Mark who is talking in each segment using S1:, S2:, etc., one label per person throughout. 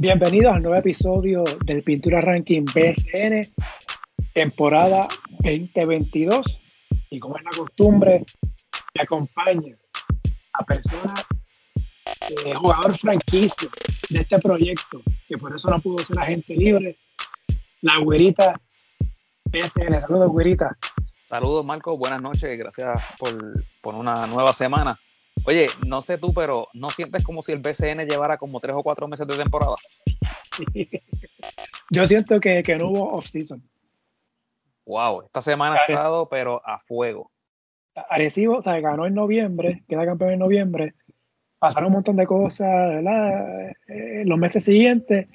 S1: Bienvenidos al nuevo episodio del Pintura Ranking BSN, temporada 2022. Y como es la costumbre, me acompaña a persona, eh, jugador franquicio de este proyecto, que por eso no pudo ser agente libre, la güerita BSN. Saludos, güerita.
S2: Saludos, Marco. Buenas noches. Gracias por, por una nueva semana. Oye, no sé tú, pero ¿no sientes como si el BCN llevara como tres o cuatro meses de temporada?
S1: Yo siento que, que no hubo off-season.
S2: Wow, esta semana ha estado, pero a fuego.
S1: Arecibo, o sea, ganó en noviembre, queda campeón en noviembre. Pasaron un montón de cosas, ¿verdad? Eh, los meses siguientes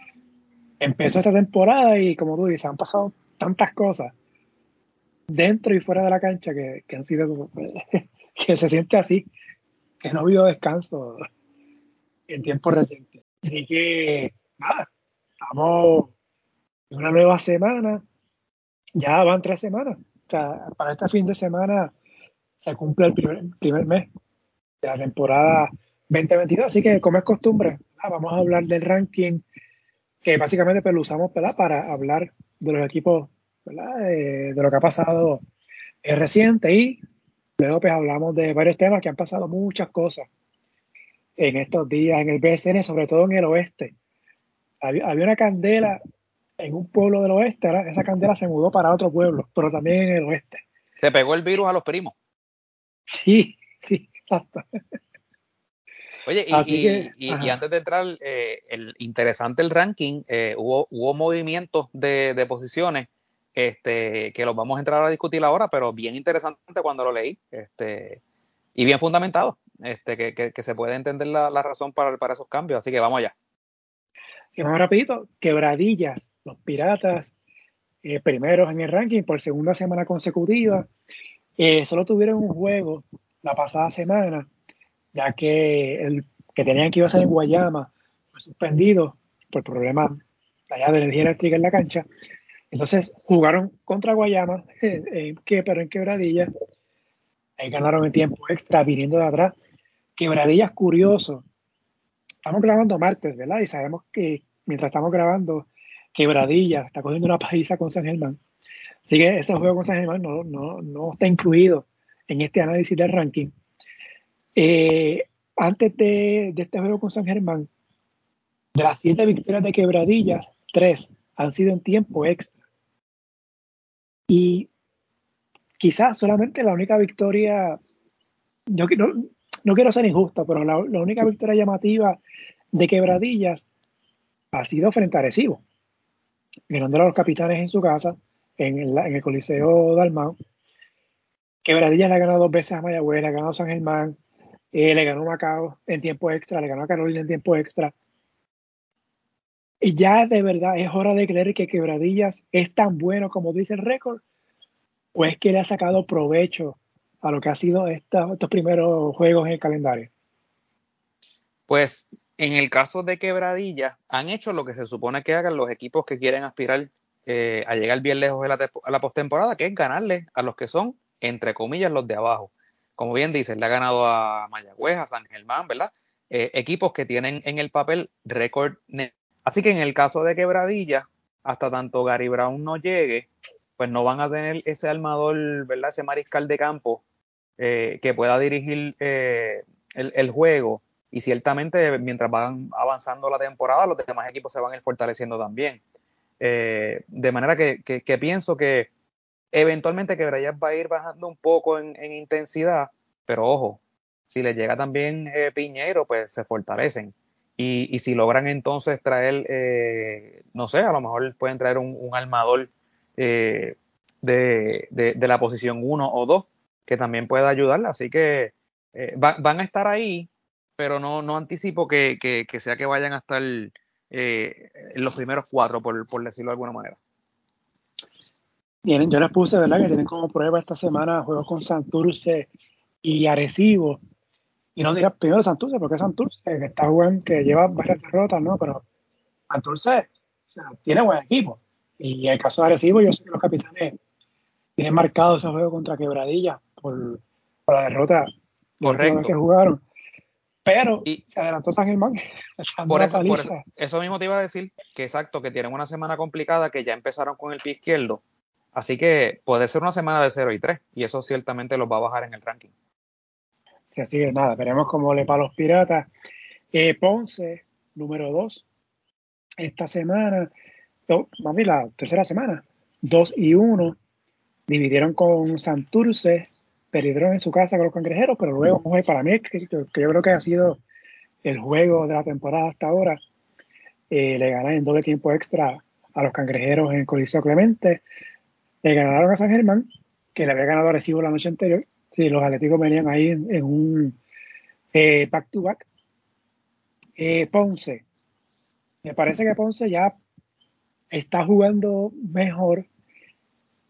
S1: empezó esta temporada y, como tú dices, han pasado tantas cosas dentro y fuera de la cancha que, que han sido que se siente así que no habido descanso en tiempo reciente. Así que, nada, estamos en una nueva semana. Ya van tres semanas. Para este fin de semana se cumple el primer, mes de la temporada 2022. Así que, como es costumbre, vamos a hablar del ranking que básicamente pues, lo usamos para hablar de los equipos, eh, de lo que ha pasado reciente y Luego pues hablamos de varios temas que han pasado muchas cosas en estos días en el BSN, sobre todo en el oeste. Había, una candela en un pueblo del oeste, esa candela se mudó para otro pueblo, pero también en el oeste.
S2: Se pegó el virus a los primos.
S1: Sí, sí, exacto.
S2: Oye, y, antes de entrar, eh, el interesante el ranking, eh, hubo, hubo movimientos de, de posiciones este, que los vamos a entrar a discutir ahora, pero bien interesante cuando lo leí, este, y bien fundamentado, este, que, se puede entender la, razón para, para, esos cambios, así que vamos allá.
S1: Y vamos rapidito, quebradillas, los piratas, eh, primeros en el ranking por segunda semana consecutiva, eh, solo tuvieron un juego la pasada semana, ya que el que tenían que ir a ser en Guayama fue suspendido por problemas allá de energía eléctrica en la cancha, entonces jugaron contra Guayama, que, pero en quebradilla. Ahí ganaron en tiempo extra viniendo de atrás. Quebradillas curioso. Estamos grabando martes, ¿verdad? Y sabemos que mientras estamos grabando, Quebradilla está cogiendo una paisa con San Germán. Así que ese juego con San Germán no, no, está incluido en este análisis del ranking. Eh, antes de, de, este juego con San Germán, de las siete victorias de Quebradillas, tres han sido en tiempo extra. Y quizás solamente la única victoria, yo no, no quiero ser injusto, pero la, única victoria llamativa de Quebradillas ha sido frente a Arecibo, ganando a los capitanes en su casa, en el, en el Coliseo Dalmau. Quebradillas le ha ganado dos veces a Mayagüez, le ha ganado a San Germán, eh, le ganó a Macao en tiempo extra, le ganó a Carolina en tiempo extra. Ya de verdad es hora de creer que Quebradillas es tan bueno como dice el récord, o es que le ha sacado provecho a lo que ha sido estos primeros juegos en el calendario.
S2: Pues en el caso de Quebradillas, han hecho lo que se supone que hagan los equipos que quieren aspirar eh, a llegar bien lejos de la, a la postemporada, que es ganarle a los que son, entre comillas, los de abajo. Como bien dices, le ha ganado a Mayagüez, a San Germán, ¿verdad? Eh, equipos que tienen en el papel récord Así que en el caso de Quebradilla, hasta tanto Gary Brown no llegue, pues no van a tener ese armador, ¿verdad? Ese mariscal de campo eh, que pueda dirigir eh, el, juego. Y ciertamente, mientras van avanzando la temporada, los demás equipos se van a ir fortaleciendo también. Eh, de manera que, pienso que eventualmente Quebradillas va a ir bajando un poco en, en intensidad, pero ojo, si le llega también Piñero, pues se fortalecen. Y, si logran entonces traer, eh, no sé, a lo mejor pueden traer un, armador eh, de, la posición 1 o 2 que también pueda ayudarla. Así que eh, van a estar ahí, pero no, no anticipo que, sea que vayan a estar en los primeros cuatro, por, por decirlo de alguna manera.
S1: Bien, yo les puse, ¿verdad? Que tienen como prueba esta semana juegos con Santurce y Arecibo y no dirá primero Santurce, porque Santurce que está jugando, que lleva varias derrotas, ¿no? Pero Santurce tiene buen equipo. Y en el caso de Arecibo, yo sé que los capitanes tienen marcado ese juego contra Quebradilla por, la derrota
S2: Correcto.
S1: que jugaron. Pero y, se adelantó San Germán.
S2: Por eso, eso, mismo te iba a decir, que exacto, que tienen una semana complicada, que ya empezaron con el pie izquierdo. Así que puede ser una semana de 0 y 3, y eso ciertamente los va a bajar en el ranking.
S1: Sí, así que nada, veremos cómo le va a los piratas. Eh, Ponce, número 2, esta semana, no, mami, la tercera semana, 2 y 1, dividieron con Santurce, perdieron en su casa con los cangrejeros, pero luego para mí, que, yo creo que ha sido el juego de la temporada hasta ahora, eh, le ganan en doble tiempo extra a los cangrejeros en Coliseo Clemente, le ganaron a San Germán, que le había ganado a Recibo la noche anterior, sí, los atléticos venían ahí en, un eh, back to back. Eh, Ponce, me parece que Ponce ya está jugando mejor.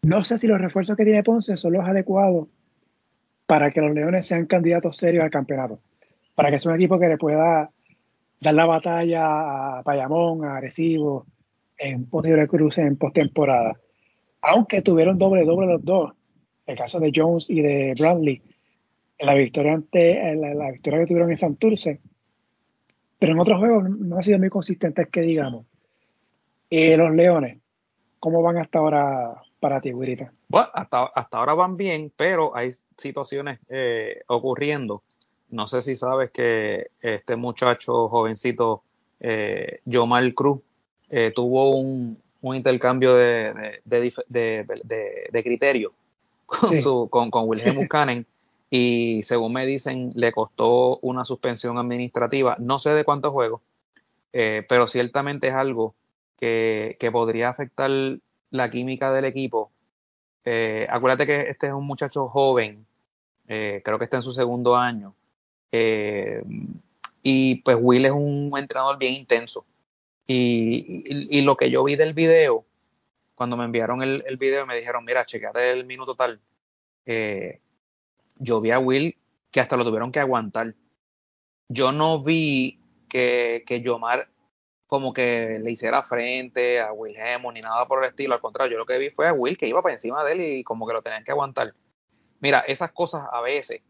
S1: No sé si los refuerzos que tiene Ponce son los adecuados para que los Leones sean candidatos serios al campeonato. Para que sea un equipo que le pueda dar la batalla a Payamón, a Arecibo, en posible cruce en postemporada. Aunque tuvieron doble doble los dos, el caso de Jones y de Bradley, la victoria ante la, victoria que tuvieron en Santurce, pero en otros juegos no ha sido muy consistentes que digamos. Eh, los Leones, ¿cómo van hasta ahora para ti, Guirita?
S2: Bueno, hasta, hasta ahora van bien, pero hay situaciones eh, ocurriendo. No sé si sabes que este muchacho jovencito, eh, Yomar Cruz, eh, tuvo un, intercambio de, de, criterio con, su, con, con Wilhelm Buchanan. Y según me dicen le costó una suspensión administrativa, no sé de cuántos juegos, pero ciertamente es algo que, que, podría afectar la química del equipo. Eh, acuérdate que este es un muchacho joven, eh, creo que está en su segundo año. Eh, y pues Will es un entrenador bien intenso. Y, lo que yo vi del video, cuando me enviaron el, el video, me dijeron, mira, checate el minuto tal. yo vi a Will que hasta lo tuvieron que aguantar. Yo no vi que, que Yomar como que le hiciera frente a Will ni nada por el estilo. Al contrario, yo lo que vi fue a Will que iba para encima de él y como que lo tenían que aguantar. Mira, esas cosas a veces,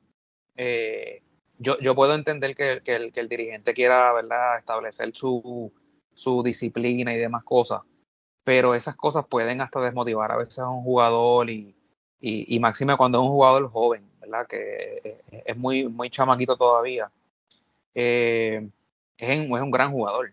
S2: eh, yo, yo puedo entender que, el, que, el, dirigente quiera ¿verdad? establecer su, su disciplina y demás cosas, pero esas cosas pueden hasta desmotivar a veces a un jugador y, y, y máxime cuando es un jugador joven, ¿verdad? Que es muy, muy chamaquito todavía. Eh, es, es un gran jugador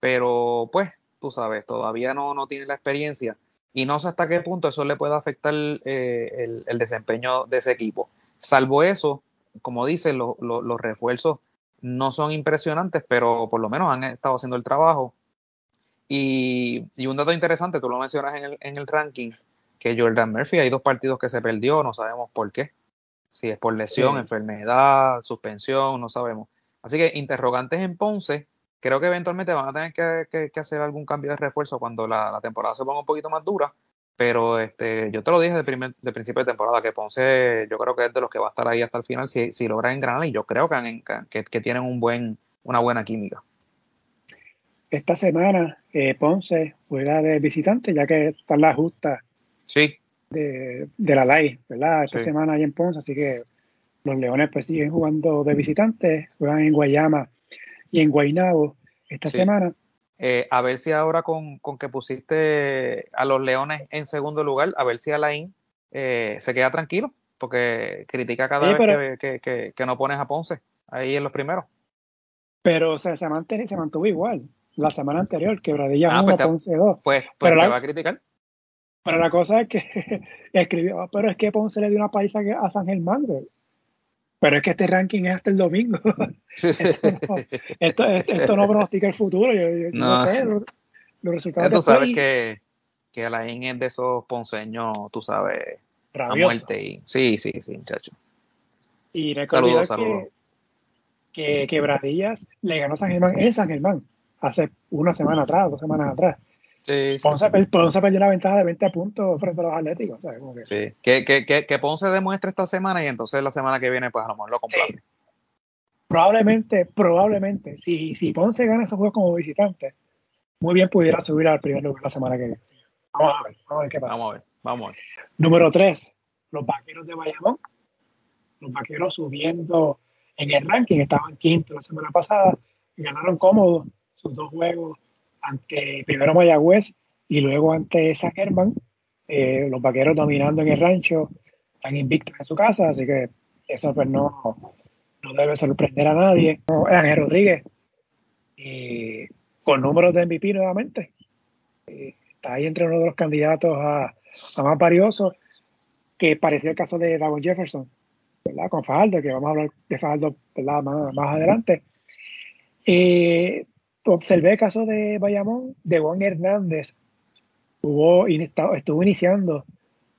S2: pero pues, tú sabes, todavía no, no tiene la experiencia y no sé hasta qué punto eso le puede afectar eh, el, desempeño de ese equipo. Salvo eso, como dicen, los refuerzos no son impresionantes, pero por lo menos han estado haciendo el trabajo. Y, un dato interesante, tú lo mencionas en el, en el ranking, que Jordan Murphy hay dos partidos que se perdió, no sabemos por qué. Si es por lesión, enfermedad, suspensión, no sabemos. Así que interrogantes en Ponce, creo que eventualmente van a tener que, hacer algún cambio de refuerzo cuando la, temporada se ponga un poquito más dura. Pero este, yo te lo dije de, primer, de principio de temporada, que Ponce yo creo que es de los que va a estar ahí hasta el final si, si logran engranar y yo creo que, que, tienen un buen, una buena química.
S1: Esta semana eh, Ponce juega de visitante ya que está la justa
S2: sí.
S1: de, la ley, ¿verdad? Esta semana hay en Ponce, así que los Leones pues siguen jugando de visitante, juegan en Guayama y en Guaynabo esta semana.
S2: Eh, a ver si ahora con, que pusiste a los Leones en segundo lugar, a ver si Alain eh, se queda tranquilo, porque critica cada vez que, no pones a Ponce ahí en los primeros.
S1: Pero se, se mantuvo igual la semana anterior, quebradilla ah, 1, pues Ponce 2.
S2: Pues, pues pero te va a criticar.
S1: Pero la cosa es que escribió, pero es que Ponce le dio una paisa a San Germán. Pero es que este ranking es hasta el domingo. esto, esto, no pronostica el futuro. Yo, no. sé los, resultados.
S2: Tú sabes que, que Alain es de esos ponceños, tú sabes, a muerte. Y, sí, sí, sí, muchacho.
S1: Y recuerda que, que Quebradillas le ganó San Germán en San Germán hace una semana atrás, dos semanas atrás.
S2: Sí,
S1: Ponce, perdió una ventaja de 20 puntos frente a los Atléticos. que...
S2: Sí, que, que, que, Ponce demuestre esta semana y entonces la semana que viene, pues a lo mejor lo complace.
S1: Probablemente, probablemente, si, si Ponce gana esos juegos como visitante, muy bien pudiera subir al primer lugar la semana que viene. Vamos a ver, vamos a ver qué pasa.
S2: Vamos a ver, vamos a ver.
S1: Número 3, los vaqueros de Bayamón. Los vaqueros subiendo en el ranking, estaban quinto la semana pasada, ganaron cómodos sus dos juegos ante primero Mayagüez y luego ante Zackerman, eh, los vaqueros dominando en el rancho, están invictos en su casa, así que eso pues no, no debe sorprender a nadie. Ángel Rodríguez, con números de MVP nuevamente, eh, está ahí entre uno de los candidatos a, a más valiosos, que parecía el caso de Davon Jefferson, ¿verdad? Con Fajardo, que vamos a hablar de Fajardo Más, más adelante. Eh, observé el caso de Bayamón, de Juan Hernández, estuvo, iniciando,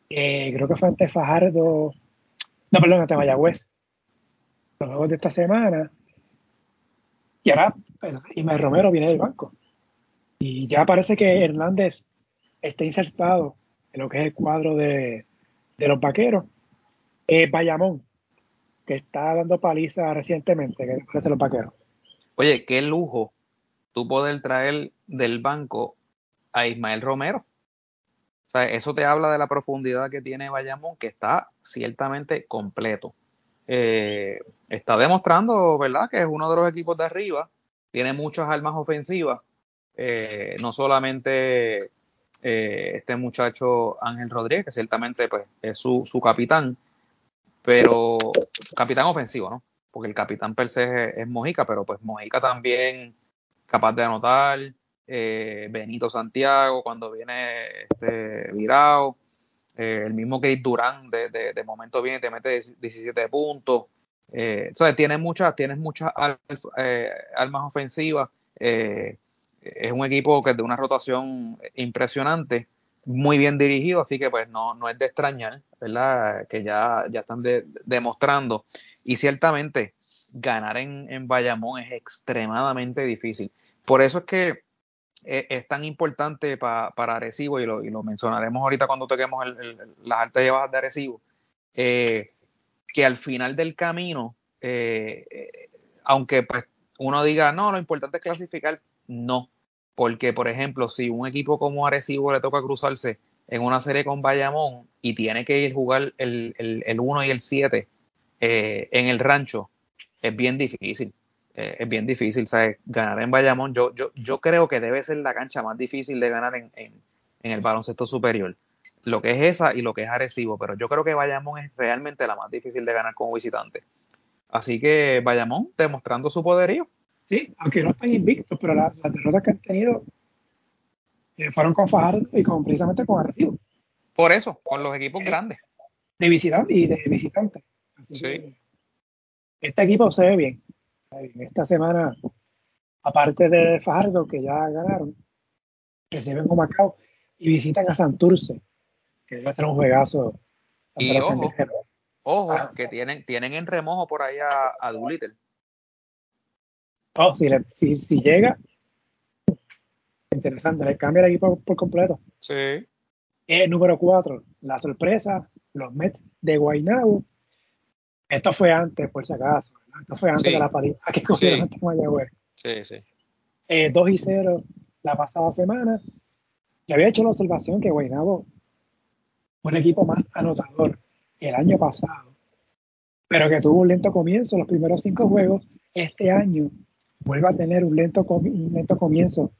S1: eh, creo que fue ante Fajardo, no, perdón, ante Mayagüez, los juegos de esta semana. Y ahora Imer Romero viene del banco. Y ya parece que Hernández está insertado en lo que es el cuadro de, los vaqueros. Eh, Bayamón, que está dando paliza recientemente, que parece los vaqueros.
S2: Oye, qué lujo tú poder traer del banco a Ismael Romero. O sea, eso te habla de la profundidad que tiene Bayamón, que está ciertamente completo. Eh, está demostrando, ¿verdad?, que es uno de los equipos de arriba, tiene muchas armas ofensivas, eh, no solamente eh, este muchacho Ángel Rodríguez, que ciertamente pues, es su, su, capitán, pero capitán ofensivo, ¿no? Porque el capitán per se es, Mojica, pero pues Mojica también capaz de anotar, eh, Benito Santiago cuando viene este, virado, eh, el mismo Kate Durán de, de, momento viene te mete 17 puntos. Eh, tienes muchas, tienes muchas armas ofensivas. es un equipo que es de una rotación impresionante, muy bien dirigido, así que pues no, no es de extrañar, ¿verdad? Que ya, ya están demostrando. Y ciertamente ganar en, en Bayamón es extremadamente difícil. Por eso es que e, es, tan importante para Arecibo, y lo, y lo, mencionaremos ahorita cuando toquemos las altas y bajas de Arecibo, eh, que al final del camino, eh, eh, aunque pues uno diga, no, lo importante es clasificar, no, porque por ejemplo, si un equipo como Arecibo le toca cruzarse en una serie con Bayamón y tiene que ir a jugar el, el, 1 y el 7 en el rancho, es bien difícil. Eh, es bien difícil, ¿sabes? Ganar en Bayamón, yo, yo, yo creo que debe ser la cancha más difícil de ganar en, el baloncesto superior. Lo que es esa y lo que es Arecibo, pero yo creo que Bayamón es realmente la más difícil de ganar como visitante. Así que Bayamón demostrando su poderío.
S1: Sí, aunque no están invictos, pero las, derrotas que han tenido eh, fueron con Fajardo y con, precisamente con Arecibo.
S2: Por eso, con los equipos grandes.
S1: De visitante y de visitante. sí. Este equipo se ve bien esta semana, aparte de Fajardo, que ya ganaron, reciben con Macao y visitan a Santurce, que debe ser un juegazo.
S2: Y ojo, ojo ah. que tienen, tienen en remojo por ahí a, a Doolittle.
S1: Oh, si, si, llega, interesante, le cambia el equipo por, completo.
S2: Sí.
S1: Eh, número 4, la sorpresa, los Mets de Guaynabo. Esto fue antes, por si acaso. Esto fue antes de la paliza que cogieron ante Mayagüez.
S2: Sí, sí.
S1: Eh, 2 y 0 la pasada semana. Le había hecho la observación que Guaynabo fue un equipo más anotador el año pasado, pero que tuvo un lento comienzo en los primeros cinco juegos. Este año vuelve a tener un lento, un lento comienzo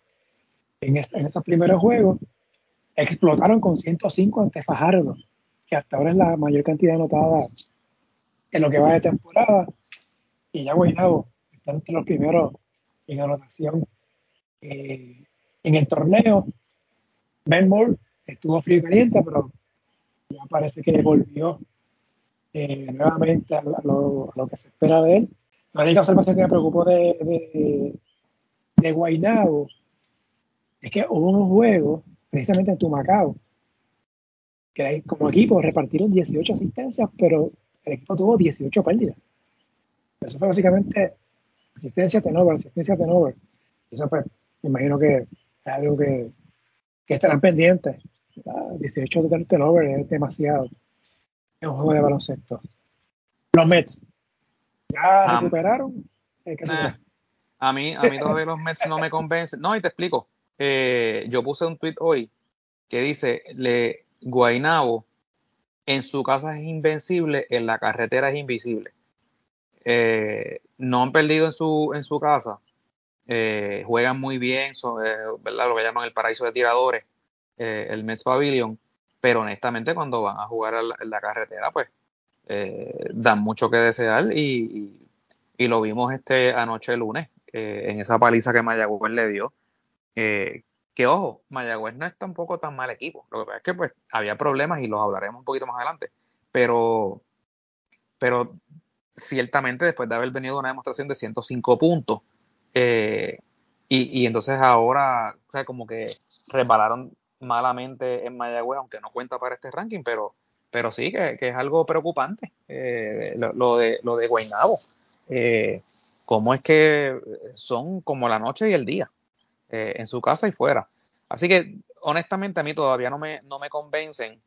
S1: en, en esos primeros juegos. Explotaron con 105 ante Fajardo, que hasta ahora es la mayor cantidad anotada en lo que va de temporada y ya Guaynabo está entre los primeros en anotación eh, en el torneo. Ben Moore estuvo frío y caliente, pero ya parece que volvió eh, nuevamente a lo, que se espera de él. La única observación que me preocupó de, de, de Guaynabo es que hubo un juego, precisamente en Tumacao, que como equipo repartieron 18 asistencias, pero el equipo tuvo 18 pérdidas. Eso fue básicamente asistencia tenover, asistencia tenover. Eso pues, me imagino que es algo que, que estarán pendientes. 18 de turnover es demasiado en un juego de baloncesto. Los Mets, ¿ya recuperaron?
S2: a mí, a mí todavía los Mets no me convencen. No, y te explico. Eh, yo puse un tweet hoy que dice, le, Guainabo en su casa es invencible, en la carretera es invisible. eh, no han perdido en su, en su casa, eh, juegan muy bien, son, ¿verdad? lo que llaman el paraíso de tiradores, el Mets Pavilion, pero honestamente cuando van a jugar en la, carretera, pues dan mucho que desear y, y, lo vimos este anoche lunes en esa paliza que Mayagüez le dio. Que ojo, Mayagüez no es tampoco tan mal equipo. Lo que pasa es que pues había problemas y los hablaremos un poquito más adelante. Pero, pero ciertamente después de haber venido una demostración de 105 puntos, eh, y, entonces ahora, o sea, como que resbalaron malamente en Mayagüez, aunque no cuenta para este ranking, pero, pero sí que, es algo preocupante eh, lo, de lo de Guaynabo. Eh, cómo es que son como la noche y el día, en su casa y fuera. Así que honestamente a mí todavía no me, no me convencen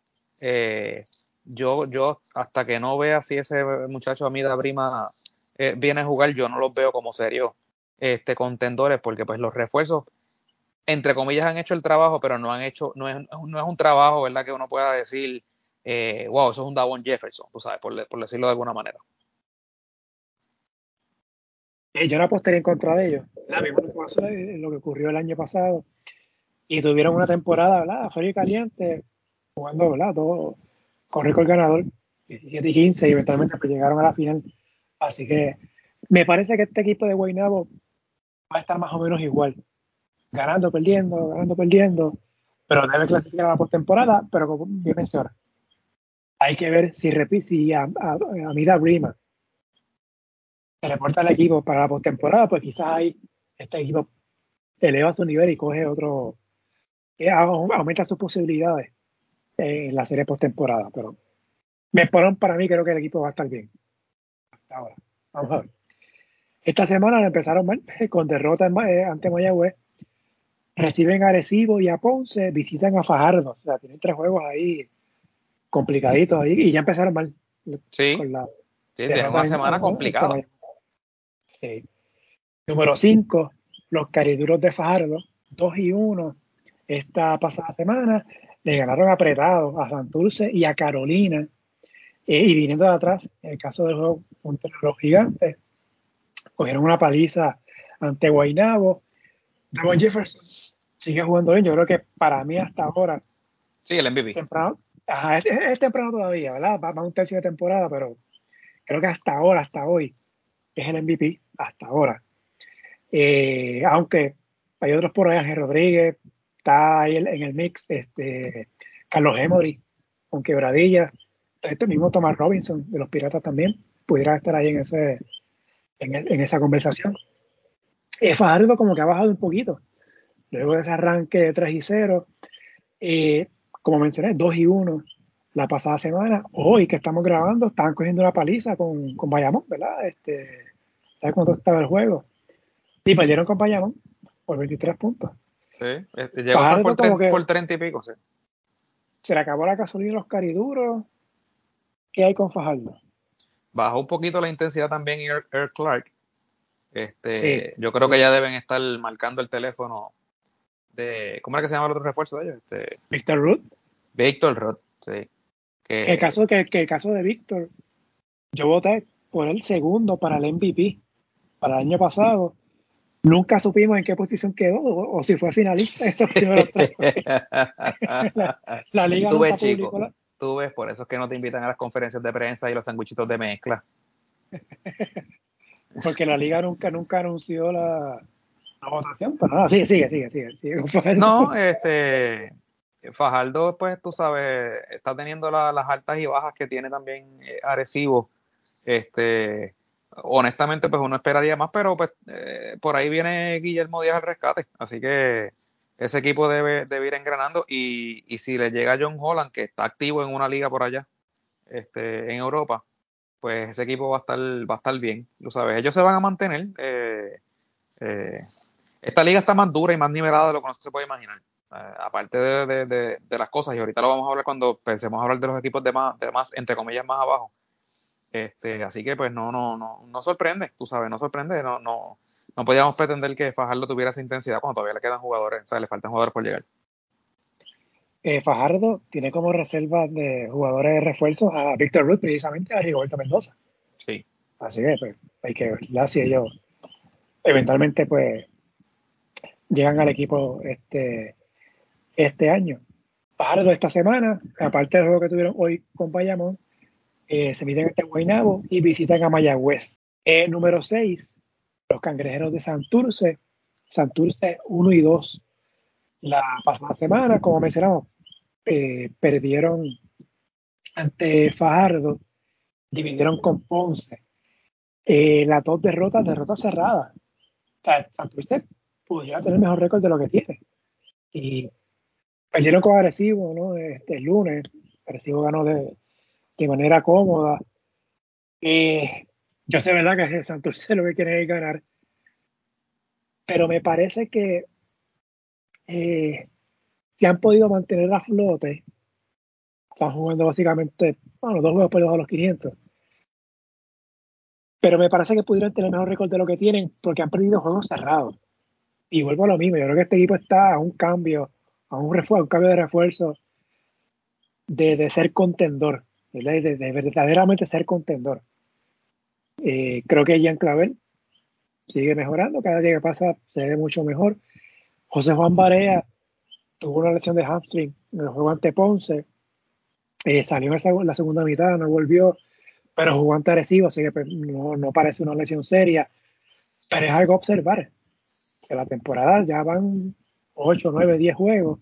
S2: yo, yo hasta que no vea si ese muchacho Amida Brima eh, viene a jugar, yo no los veo como serios este, contendores, porque pues los refuerzos, entre comillas, han hecho el trabajo, pero no han hecho, no es, no es un trabajo, ¿verdad? Que uno pueda decir, eh, wow, eso es un Davon Jefferson, tú sabes, por, decirlo de alguna manera.
S1: Eh, yo no apostaría en contra de ellos. lo que ocurrió el año pasado. Y tuvieron una temporada, ¿verdad? Frío y caliente, jugando, ¿verdad? Todo, con el ganador, 17 y 15, y eventualmente pues llegaron a la final. Así que me parece que este equipo de Guaynabo va a estar más o menos igual. Ganando, perdiendo, ganando, perdiendo. Pero debe clasificar a la postemporada, pero como bien menciona. Hay que ver si repite, si a, a, Mida Brima se reporta al equipo para la postemporada, pues quizás ahí este equipo eleva su nivel y coge otro, eh, aumenta sus posibilidades en la serie postemporada, pero me ponen para mí creo que el equipo va a estar bien. Hasta ahora. Vamos a ver. Esta semana empezaron mal, con derrota eh, ante Mayagüez. Reciben a Arecibo y a Ponce, visitan a Fajardo. O sea, tienen tres juegos ahí complicaditos ahí y ya empezaron mal.
S2: Sí, sí tienen una semana complicada.
S1: Sí. Número 5, los cariduros de Fajardo, 2 y 1 esta pasada semana le ganaron apretado a Santurce y a Carolina. Eh, y viniendo de atrás, en el caso del juego contra los gigantes, cogieron una paliza ante Guaynabo. Devon Jefferson sigue jugando bien. Yo creo que para mí hasta ahora.
S2: Sí, el MVP.
S1: Temprano, es, temprano todavía, ¿verdad? Va, a un tercio de temporada, pero creo que hasta ahora, hasta hoy, es el MVP, hasta ahora. Eh, aunque hay otros por ahí, Ángel Rodríguez, está ahí en el mix este, Carlos Emory con Quebradilla, este mismo Thomas Robinson de los Piratas también pudiera estar ahí en ese en, esa conversación. Eh, Fajardo como que ha bajado un poquito luego de ese arranque de 3 y 0 eh, como mencioné 2 y 1 la pasada semana hoy que estamos grabando estaban cogiendo una paliza con, con Bayamón ¿verdad? Este, ¿sabes cuánto estaba el juego? y perdieron con Bayamón por 23 puntos
S2: Sí, este, llegó por, por 30 y pico, sí.
S1: Se le acabó la gasolina en los cariduros. ¿Qué hay con Fajardo?
S2: Bajó un poquito la intensidad también Air, Clark. Este, Yo creo que ya deben estar marcando el teléfono de. ¿Cómo era que se llama el otro refuerzo de ellos? Este,
S1: Víctor Ruth.
S2: Víctor Ruth, sí.
S1: el, caso, que, que el caso de Víctor, yo voté por el segundo para el MVP para el año pasado Nunca supimos en qué posición quedó o, si fue finalista estos primeros tres.
S2: la, liga tú ves, chico, Tú ves, por eso es que no te invitan a las conferencias de prensa y los sanguichitos de mezcla.
S1: Porque la liga nunca, nunca anunció la, votación, pero no, sigue, sigue, sigue, sigue.
S2: no, este, Fajardo, pues tú sabes, está teniendo las altas y bajas que tiene también eh, Arecibo. Este, honestamente, pues uno esperaría más, pero pues eh, por ahí viene Guillermo Díaz al rescate. Así que ese equipo debe, ir engranando. Y, y, si le llega John Holland, que está activo en una liga por allá, este, en Europa, pues ese equipo va a estar, va a estar bien. Lo sabes, ellos se van a mantener. Eh, eh, esta liga está más dura y más nivelada de lo que no se puede imaginar. aparte de, de, de, las cosas, y ahorita lo vamos a hablar cuando pensemos hablar de los equipos de más, de más entre comillas, más abajo este, así que pues no, no, no, no sorprende, tú sabes, no sorprende, no, no, no podíamos pretender que Fajardo tuviera esa intensidad cuando todavía le quedan jugadores, o sea, le faltan jugadores por llegar.
S1: Eh, Fajardo tiene como reserva de jugadores de refuerzos a Víctor Ruth, precisamente a Rigoberto Mendoza.
S2: Sí.
S1: Así que pues, hay que ver si ellos eventualmente pues llegan al equipo este, este año. de esta semana, aparte del juego que tuvieron hoy con Bayamón, eh, se miden este Guaynabo y visitan a Mayagüez. Eh, número 6, los cangrejeros de Santurce. Santurce 1 y 2. La pasada semana, como mencionamos, eh, perdieron ante Fajardo, dividieron con Ponce. Eh, las dos derrotas, derrotas cerradas. O sea, Santurce pudiera tener mejor récord de lo que tiene. Y perdieron con Agresivo, ¿no? Este, lunes. Agresivo ganó de, de manera cómoda. Yo sé, ¿verdad? Que Santurce lo que quiere es ganar. Pero me parece que eh, se han podido mantener a flote. Están jugando básicamente, bueno, dos juegos por debajo de los 500. Pero me parece que pudieron tener mejor récord de lo que tienen porque han perdido juegos cerrados. Y vuelvo a lo mismo, yo creo que este equipo está a un cambio, a un, refuerzo, un cambio de refuerzo de ser contendor, de, de, verdaderamente ser contendor. Eh, creo que Jean Clavel sigue mejorando, cada día que pasa se ve mucho mejor. José Juan Barea tuvo una lesión de hamstring en el juego ante Ponce, eh, salió en la segunda mitad, no volvió, pero jugó ante Arecibo, así que pues, no, no, parece una lesión seria, pero es algo observar. Que la temporada ya van 8, 9, 10 juegos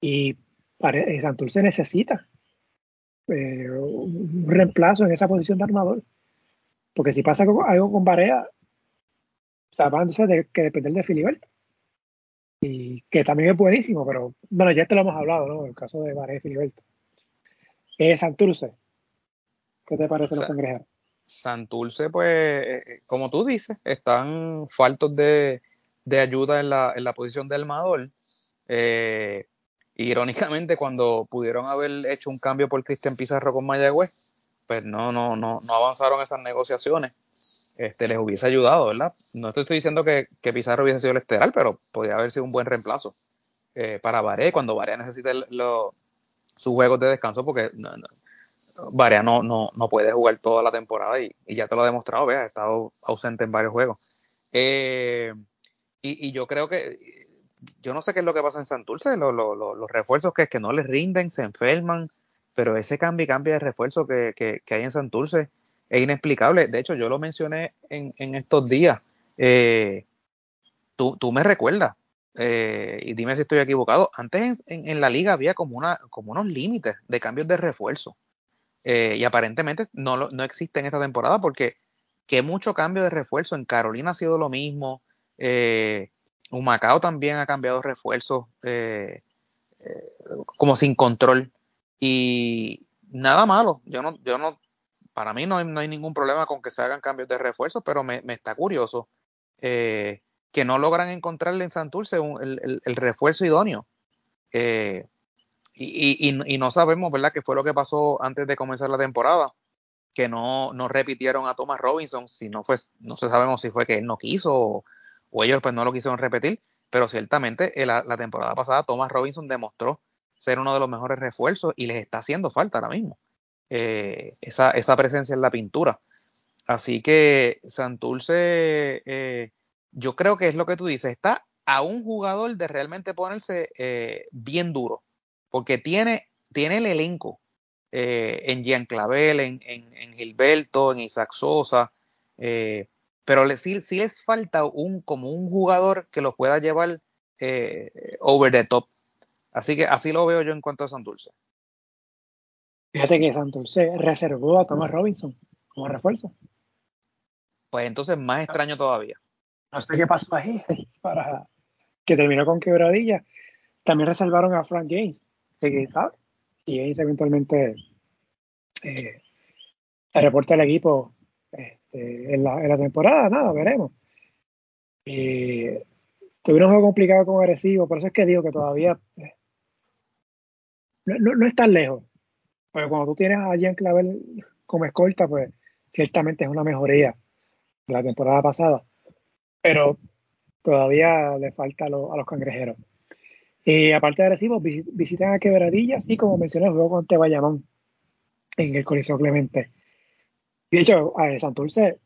S1: y eh, Santurce necesita eh, un reemplazo en esa posición de armador. Porque si pasa algo con Barea, o sea, van a de, que depender de Filiberto. Y que también es buenísimo, pero bueno, ya te lo hemos hablado, ¿no? El caso de Barea y Filiberto. Eh, Santurce, ¿qué te parece los cangrejeros?
S2: Santurce, pues, eh, eh, como tú dices, están faltos de, de ayuda en la, en la, posición de armador. Eh, irónicamente, cuando pudieron haber hecho un cambio por Cristian Pizarro con Mayagüez, pues no, no, no, no avanzaron esas negociaciones. Este, les hubiese ayudado, ¿verdad? No te estoy diciendo que, que Pizarro hubiese sido el esteral, pero podría haber sido un buen reemplazo eh, para Varé cuando Varé necesite sus juegos de descanso, porque no, no, no, no, puede jugar toda la temporada y, ya te lo ha demostrado, vea, ha estado ausente en varios juegos. Eh, y, y, yo creo que yo no sé qué es lo que pasa en Santurce, los refuerzos que que no les rinden, se enferman, pero ese cambio y cambio de refuerzo que, hay en Santurce es inexplicable. De hecho, yo lo mencioné en, estos días. Eh, tú, me recuerdas, eh, y dime si estoy equivocado, antes en, la liga había como, una, como unos límites de cambios de refuerzo. Eh, y aparentemente no, no existe en esta temporada porque que mucho cambio de refuerzo. En Carolina ha sido lo mismo. Humacao también ha cambiado refuerzos eh, eh, como sin control. Y nada malo. Yo no, yo no, para mí no hay, no hay ningún problema con que se hagan cambios de refuerzos, pero me, está curioso eh, que no logran encontrarle en Santurce el, el, refuerzo idóneo. Y, y, no sabemos, ¿verdad?, qué fue lo que pasó antes de comenzar la temporada, que no, no repitieron a Thomas Robinson, si no fue, no sabemos si fue que él no quiso o, o ellos pues no lo quisieron repetir, pero ciertamente la, la, temporada pasada Thomas Robinson demostró ser uno de los mejores refuerzos y les está haciendo falta ahora mismo eh, esa, esa, presencia en la pintura. Así que Santurce, eh, yo creo que es lo que tú dices, está a un jugador de realmente ponerse eh, bien duro, porque tiene, tiene el elenco en Jean Clavel, en, en, en, Gilberto, en Isaac Sosa, pero le, sí, les falta un, como un jugador que lo pueda llevar eh, over the top. Así que así lo veo yo en cuanto a Santurce.
S1: Fíjate que Santurce reservó a Thomas Robinson como refuerzo.
S2: Pues entonces más extraño todavía.
S1: No sé qué pasó ahí para que terminó con quebradilla. También reservaron a Frank Gaines. Así que, ¿sabes? Si eventualmente eh, se reporta al equipo, este, en, la, temporada, nada, veremos. tuvieron un juego complicado con agresivo, por eso es que digo que todavía eh, no, no, es tan lejos. Pero cuando tú tienes a Jean Clavel como escolta, pues ciertamente es una mejoría de la temporada pasada. Pero todavía le falta a, los cangrejeros. y aparte de agresivos, visitan a Quebradillas y como mencioné, el juego con Tebayamón en el Coliseo Clemente. De hecho, a Santurce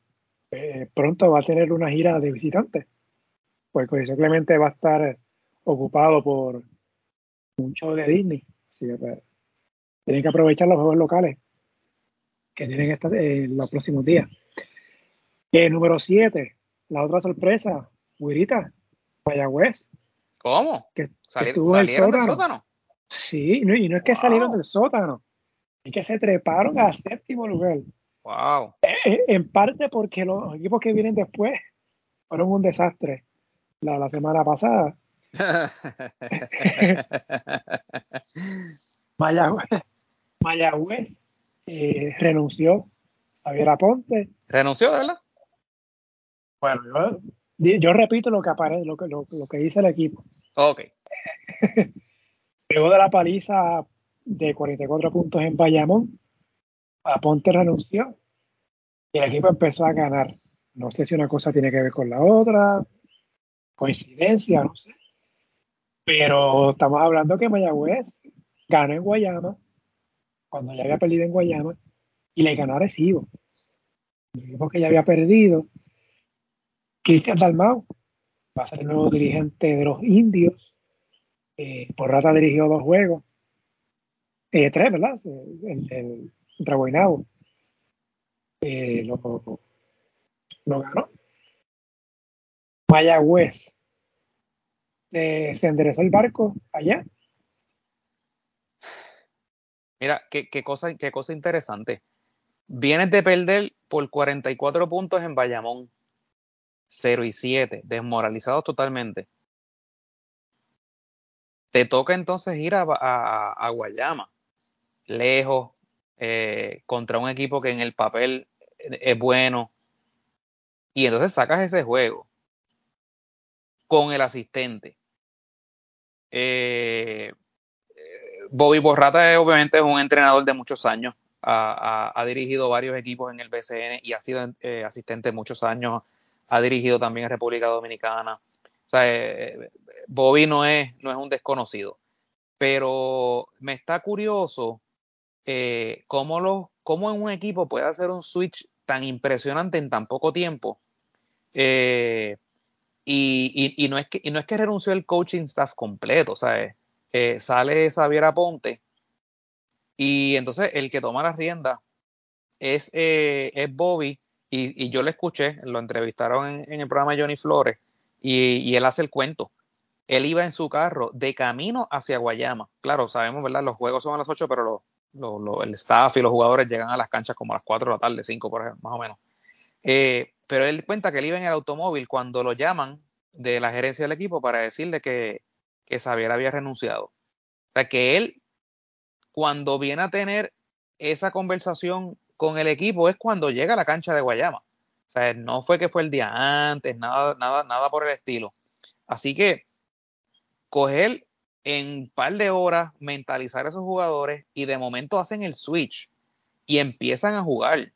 S1: eh, pronto va a tener una gira de visitantes, porque simplemente va a estar ocupado por un show de Disney. Así que pues, tienen que aprovechar los juegos locales que tienen esta, eh, los próximos días. Eh, número 7, la otra sorpresa, Huirita, Mayagüez.
S2: ¿Cómo?
S1: Que,
S2: ¿Salieron, del sótano?
S1: Sí, y no es que salieron del sótano, es que se treparon al séptimo lugar.
S2: Wow.
S1: Eh, en parte porque los equipos que vienen después fueron un desastre la, la semana pasada. Mayagüez, Mayagüez eh, renunció a Javier Aponte.
S2: ¿Renunció, de verdad?
S1: Bueno, yo, repito lo que aparece, lo que, lo, que dice el equipo.
S2: Ok.
S1: Luego de la paliza de 44 puntos en Bayamón, Aponte renunció y el equipo empezó a ganar. No sé si una cosa tiene que ver con la otra, coincidencia, no sé. Pero estamos hablando que Mayagüez ganó en Guayama, cuando ya había perdido en Guayama, y le ganó a Recibo. El equipo que ya había perdido. Cristian Dalmau va a ser el nuevo dirigente de los indios. Eh, por rata dirigió dos juegos. Eh, tres, ¿verdad? El, contra Guaynabo. Eh, lo, ganó. Mayagüez se, se enderezó el barco allá.
S2: Mira, qué, cosa, qué cosa interesante. Vienes de perder por 44 puntos en Bayamón. 0 y 7, desmoralizados totalmente. Te toca entonces ir a, a Guayama, lejos, eh, contra un equipo que en el papel es bueno. Y entonces sacas ese juego con el asistente. Eh, Bobby Borrata obviamente es un entrenador de muchos años. Ha, dirigido varios equipos en el BCN y ha sido eh, asistente muchos años. Ha dirigido también en República Dominicana. Eh, Bobby no es, no es un desconocido. Pero me está curioso eh, cómo, lo, cómo en un equipo puede hacer un switch tan impresionante en tan poco tiempo. Eh, y, y, y, no es que, y no es que renunció el coaching staff completo, ¿sabes? Eh, sale Xavier Aponte y entonces el que toma las riendas es, eh, es Bobby y, y, yo lo escuché, lo entrevistaron en, el programa Johnny Flores y, y, él hace el cuento. Él iba en su carro de camino hacia Guayama. Claro, sabemos, ¿verdad? Los juegos son a las 8, pero los lo, el staff y los jugadores llegan a las canchas como a las 4 de la tarde, 5 por ejemplo, más o menos. Eh, pero él cuenta que él iba en el automóvil cuando lo llaman de la gerencia del equipo para decirle que, que Xavier había renunciado. O sea, que él, cuando viene a tener esa conversación con el equipo, es cuando llega a la cancha de Guayama. O sea, no fue que fue el día antes, nada, nada, nada por el estilo. Así que coger en un par de horas mentalizar a esos jugadores y de momento hacen el switch y empiezan a jugar.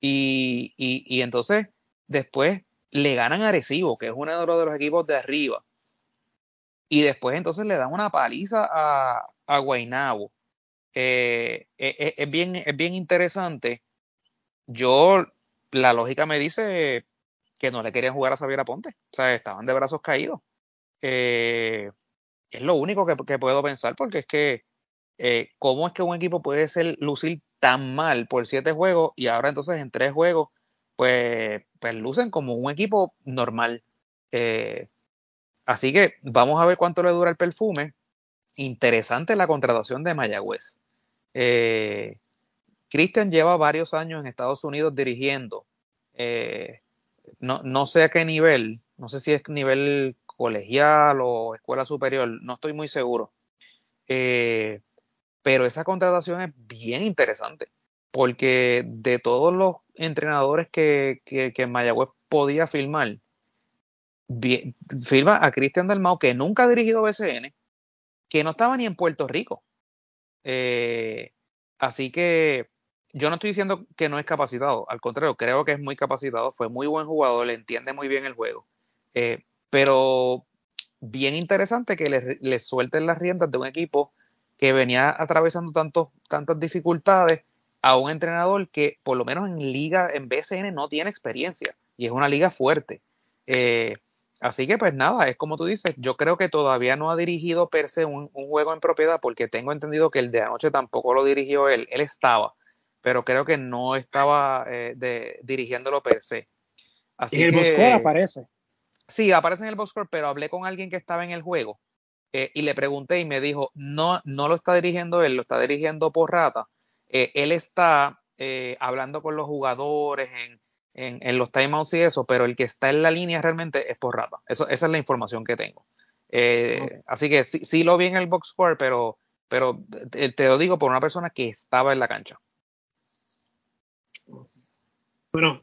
S2: Y, y, y entonces después le ganan a Arecibo, que es uno de los equipos de arriba. Y después entonces le dan una paliza a, a Guaynabo. Eh, es, eh, es, bien, es bien interesante. Yo, la lógica me dice que no le querían jugar a Xavier Aponte. O sea, estaban de brazos caídos. Eh, es lo único que, puedo pensar, porque es que, eh, ¿cómo es que un equipo puede ser lucir tan mal por siete juegos y ahora entonces en tres juegos, pues, pues lucen como un equipo normal? Eh, así que vamos a ver cuánto le dura el perfume. Interesante la contratación de Mayagüez. Eh, Christian lleva varios años en Estados Unidos dirigiendo. No, no sé a qué nivel, no sé si es nivel colegial o escuela superior, no estoy muy seguro. Eh, pero esa contratación es bien interesante, porque de todos los entrenadores que, que, que Mayagüez podía filmar, bien, firma a Cristian Dalmau, que nunca ha dirigido BCN, que no estaba ni en Puerto Rico. Eh, así que yo no estoy diciendo que no es capacitado, al contrario, creo que es muy capacitado, fue muy buen jugador, le entiende muy bien el juego. Eh, pero bien interesante que le, le, suelten las riendas de un equipo que venía atravesando tantos, tantas dificultades a un entrenador que por lo menos en liga, en BCN no tiene experiencia y es una liga fuerte. Eh, así que pues nada, es como tú dices, yo creo que todavía no ha dirigido per se un, juego en propiedad porque tengo entendido que el de anoche tampoco lo dirigió él, él estaba, pero creo que no estaba eh, de, dirigiéndolo per se.
S1: Así y el que, aparece.
S2: Sí, aparece en el box pero hablé con alguien que estaba en el juego eh, y le pregunté y me dijo, no, no lo está dirigiendo él, lo está dirigiendo por rata. Eh, él está eh, hablando con los jugadores en, en, los timeouts y eso, pero el que está en la línea realmente es por rata. Eso, esa es la información que tengo. Así que sí, sí, lo vi en el box score, pero, pero te, lo digo por una persona que estaba en la cancha.
S1: Bueno.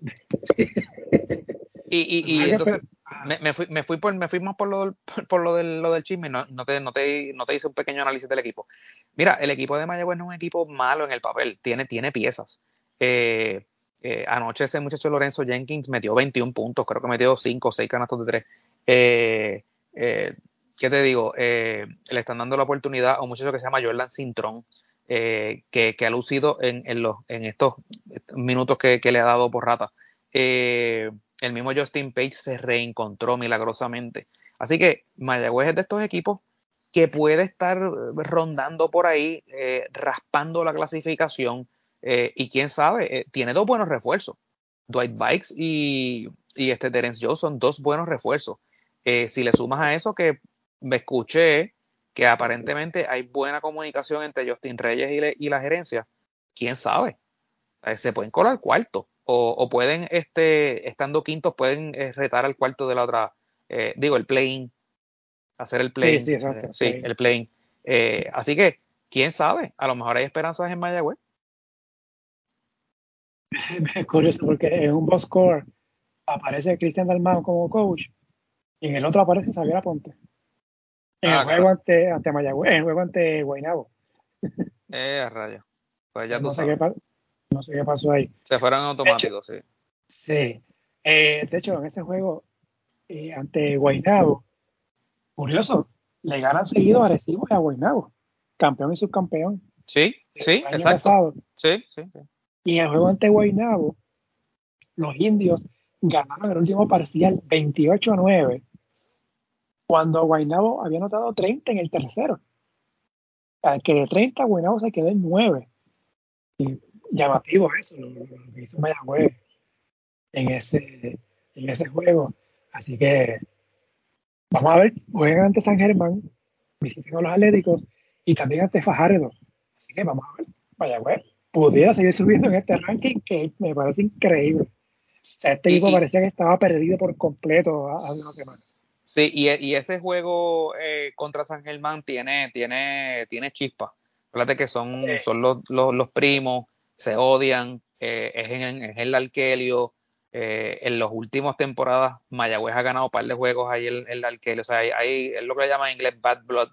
S2: y, y entonces me, fui, me, fui me fui más por lo, por lo, del, lo del chisme, no, no, te, no, te, no te hice un pequeño análisis del equipo. Mira, el equipo de Mayagüez no es un equipo malo en el papel, tiene, tiene piezas. Eh, eh, anoche ese muchacho Lorenzo Jenkins metió 21 puntos, creo que metió 5 o 6 canastos de 3. Eh, ¿Qué te digo? le están dando la oportunidad a un muchacho que se llama Jordan Cintrón, que, que, ha lucido en, en, los, en estos minutos que, que le ha dado por rata. El mismo Justin Page se reencontró milagrosamente. Así que Mayagüez es de estos equipos que puede estar rondando por ahí, eh, raspando la clasificación. Eh, y quién sabe, eh, tiene dos buenos refuerzos. Dwight Bikes y, este Terence Johnson, dos buenos refuerzos. si le sumas a eso que me escuché que aparentemente hay buena comunicación entre Justin Reyes y, la gerencia, quién sabe, se pueden colar cuarto o, pueden, este, estando quintos, pueden eh, retar al cuarto de la otra, eh, digo, el playing, hacer el playing. Sí, sí, exacto, sí el playing. Eh, así que, quién sabe, a lo mejor hay esperanzas en Mayagüez.
S1: Es curioso porque en un boss score aparece Cristian Dalmau como coach y en el otro aparece Xavier Aponte. En el ah, juego ante, ante Mayagüez, en el juego ante Guaynabo.
S2: Eh, rayo. Pues ya
S1: no sé Qué no sé qué pasó ahí.
S2: Se fueron automáticos, sí.
S1: Sí. Eh, de hecho, en ese juego, eh, ante Guaynabo, curioso, le ganan seguido a Recibo y a Guaynabo, campeón y subcampeón.
S2: Sí, sí, exacto. Sí, sí,
S1: Y en el juego ante Guaynabo, los indios ganaron el último parcial 28 a 9, cuando Guaynabo había anotado 30 en el tercero. O que de 30 Guaynabo se quedó en 9 llamativo eso, lo, que hizo Mayagüez en ese, en ese juego. Así que vamos a ver, juegan ante San Germán, visiten a los Atléticos y también ante Fajardo. Así que vamos a ver, Mayagüez pudiera seguir subiendo en este ranking que me parece increíble. O sea, este equipo parecía que estaba perdido por completo hace una semana.
S2: Sí, y, ese juego eh, contra San Germán tiene, tiene, tiene chispa. Fíjate que son, son los, los, los primos, se odian, eh, es, en, el Alquelio. Eh, en las últimas temporadas, Mayagüez ha ganado un par de juegos ahí en el Alquelio. O sea, hay, es lo que le llaman en inglés bad blood.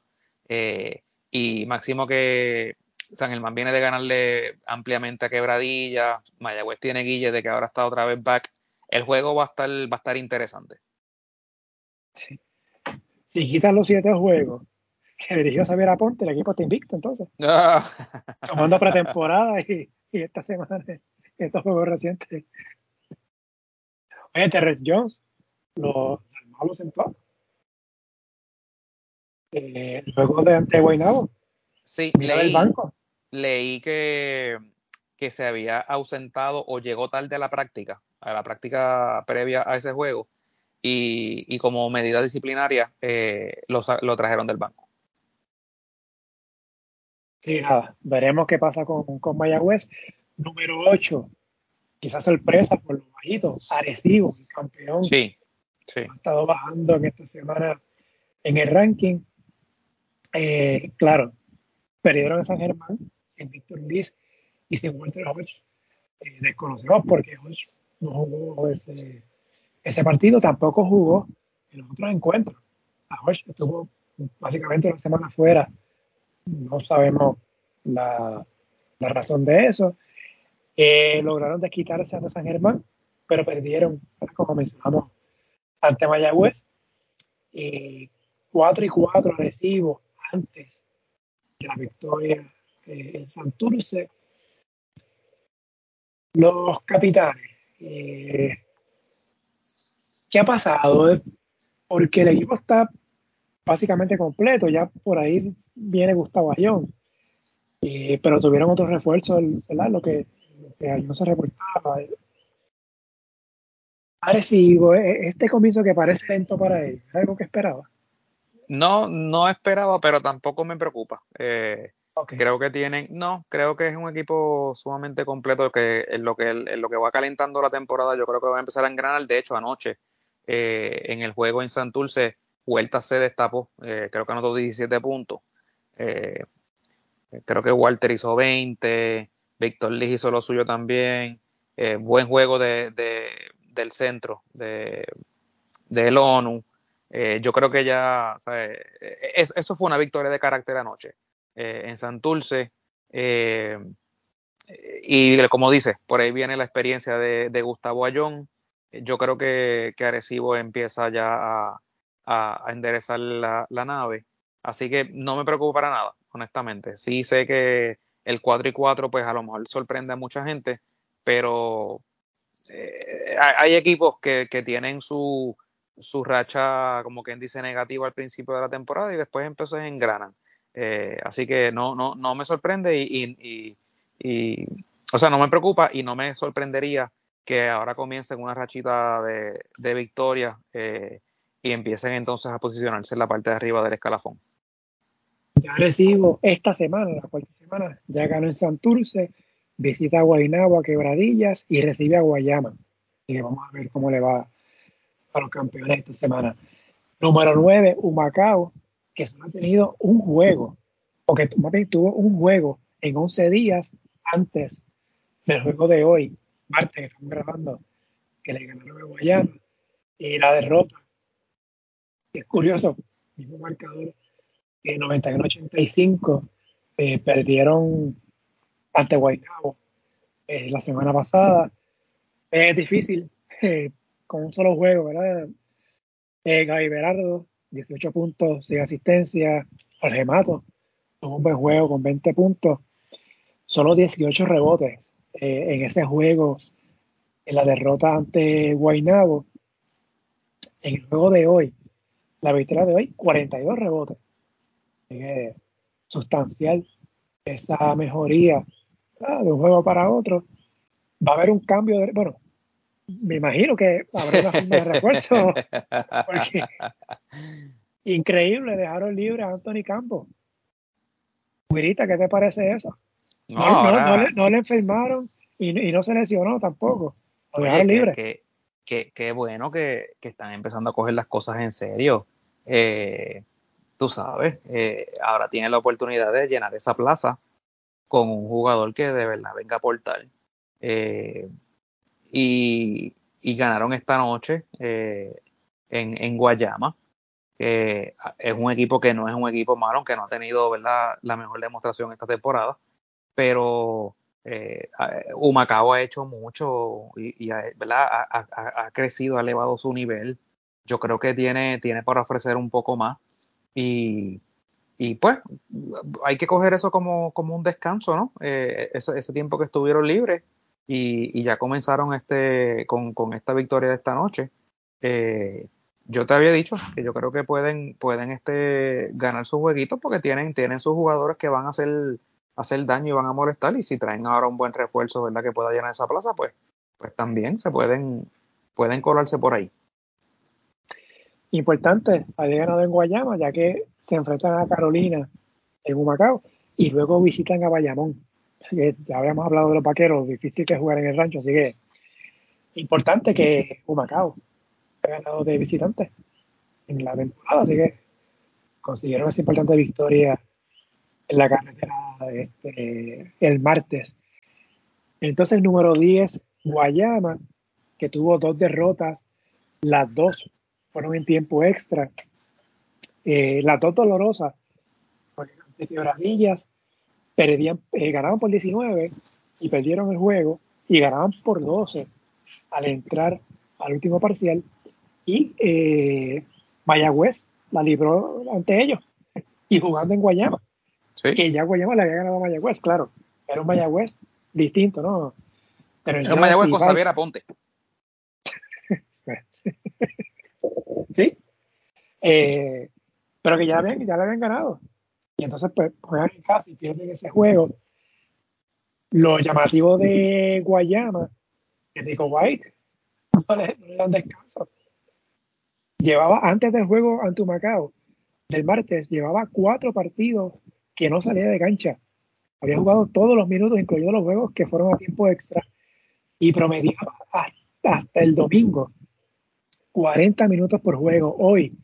S2: Eh, y máximo que San Germán viene de ganarle ampliamente a Quebradilla. Mayagüez tiene Guille de que ahora está otra vez back. El juego va a estar, va a estar interesante.
S1: Sí. Si quitan los siete juegos que dirigió Xavier Aponte, el equipo está invicto entonces. Tomando pretemporada y y esta semana, estos juegos recientes. Oye, Terrence Jones, los malos en eh, luego de ante Guaynabo.
S2: Sí, leí, banco. leí que, que se había ausentado o llegó tarde a la práctica, a la práctica previa a ese juego, y, y como medida disciplinaria eh, lo, lo trajeron del banco.
S1: Sí, nada, veremos qué pasa con, con Mayagüez. Número 8, quizás sorpresa por los bajitos, Arecibo, el campeón.
S2: Sí, sí.
S1: Ha estado bajando en esta semana en el ranking. Eh, claro, perdieron a San Germán sin Víctor Luis y sin Walter Hodge. Eh, desconocemos porque Hodge no jugó ese, ese partido, tampoco jugó en los otros encuentros. A Hodge estuvo básicamente una semana fuera no sabemos la, razón de eso. Eh, lograron desquitarse ante San Germán, pero perdieron, como mencionamos, ante Mayagüez. Eh, 4 y 4 recibo antes de la victoria eh, en Santurce. Los capitanes. Eh, ¿Qué ha pasado? Porque el equipo está básicamente completo. Ya por ahí viene Gustavo Ayón. Eh, pero tuvieron otros refuerzos, ¿verdad? Lo que, lo no se reportaba. Arecibo, e, este comienzo que parece lento para él, ¿es algo que esperaba?
S2: No, no esperaba, pero tampoco me preocupa. Eh, creo que tienen, no, creo que es un equipo sumamente completo que en lo que, en lo que va calentando la temporada, yo creo que va a empezar a engranar. De hecho, anoche eh, en el juego en Santurce, Huerta se destapó, eh, creo que anotó 17 puntos. creo que Walter hizo 20, Víctor Lee hizo lo suyo también. buen juego de, del centro de, del ONU. Eh, yo creo que ya, eso fue una victoria de carácter anoche eh, en Santurce. Eh, y como dice, por ahí viene la experiencia de, Gustavo Ayón. Yo creo que, que Arecibo empieza ya a, enderezar la, nave. Así que no me preocupa para nada, honestamente. Sí sé que el 4 y 4, pues a lo mejor sorprende a mucha gente, pero hay equipos que, que tienen su, su racha, como quien dice, negativa al principio de la temporada y después entonces engranan. Eh, así que no, no, no me sorprende y, y, o sea, no me preocupa y no me sorprendería que ahora comiencen una rachita de, de victoria eh, y empiecen entonces a posicionarse en la parte de arriba del escalafón.
S1: Ya recibo esta semana, la cuarta semana, ya ganó en Santurce, visita a Guaynabo, a Quebradillas y recibe a Guayama. Y vamos a ver cómo le va a los campeones esta semana. Número 9, Humacao, que solo ha tenido un juego, porque tuvo un juego en 11 días antes del juego de hoy, martes, que estamos grabando, que le ganaron a Guayana, y la derrota. Es curioso, mismo marcador, en 91-85 eh, perdieron ante Guaynabo eh, la semana pasada. Es difícil eh, con un solo juego, ¿verdad? Eh, Gaby Berardo, 18 puntos, 6 asistencias, Algemato, tuvo un buen juego con 20 puntos, solo 18 rebotes eh, en ese juego, en la derrota ante Guaynabo. En el juego de hoy, la victoria de hoy, 42 rebotes. sustancial esa mejoría de un juego para otro. Va a haber un cambio de, bueno, me imagino que habrá una forma de refuerzo. Porque increíble, dejaron libre a Anthony Campos. Guirita, ¿qué te parece eso? No, le, enfermaron y, no se lesionó tampoco. Lo dejaron libre.
S2: Qué bueno que, están empezando a coger las cosas en serio. Eh, tú sabes, eh, ahora tiene la oportunidad de llenar esa plaza con un jugador que de verdad venga a aportar. Eh, y, ganaron esta noche eh, en, Guayama. es un equipo que no es un equipo malo, que no ha tenido ¿verdad? la mejor demostración esta temporada, pero eh, Humacao ha hecho mucho y. Ha, crecido, ha elevado su nivel. Yo creo que tiene, tiene para ofrecer un poco más y, pues hay que coger eso como, como un descanso, ¿no? Eh, ese, tiempo que estuvieron libres y, ya comenzaron este con, esta victoria de esta noche. Eh, yo te había dicho que yo creo que pueden, pueden este, ganar sus jueguitos porque tienen, tienen sus jugadores que van a hacer, hacer daño y van a molestar y si traen ahora un buen refuerzo verdad que pueda llenar esa plaza pues, pues también se pueden, pueden colarse por ahí.
S1: Importante, había ganado en Guayama ya que se enfrentan a Carolina en Humacao y luego visitan a Bayamón ya habíamos hablado de los vaqueros, difícil que jugar en el rancho, así que importante que Humacao ha ganado de visitantes en la temporada, así que consiguieron esa importante victoria en la carretera este, el martes. Entonces, número 10, Guayama, que tuvo dos derrotas, las dos fueron en tiempo extra, eh, las dos dolorosas, de quebradillas perdían, eh, ganaban por 19 y perdieron el juego y ganaban por 12 al entrar al último parcial. Y eh, Mayagüez la libró ante ellos y jugando en Guayama que ya Guayama le había ganado a Mayagüez claro era un Mayagüez distinto ¿no? Pero
S2: el Mayagüez con Xavier Aponte.
S1: sí. Eh, pero que ya, ya le habían ganado. Y entonces, pues, juegan en casa y pierden ese juego. Lo llamativo de Guayama, que digo White, no le, dan descanso. Llevaba, antes del juego ante Macao, del martes, llevaba cuatro partidos que no salía de cancha. Había jugado todos los minutos, incluyendo los juegos que fueron a tiempo extra, y promediaba hasta, hasta el domingo 40 minutos por juego. Hoy,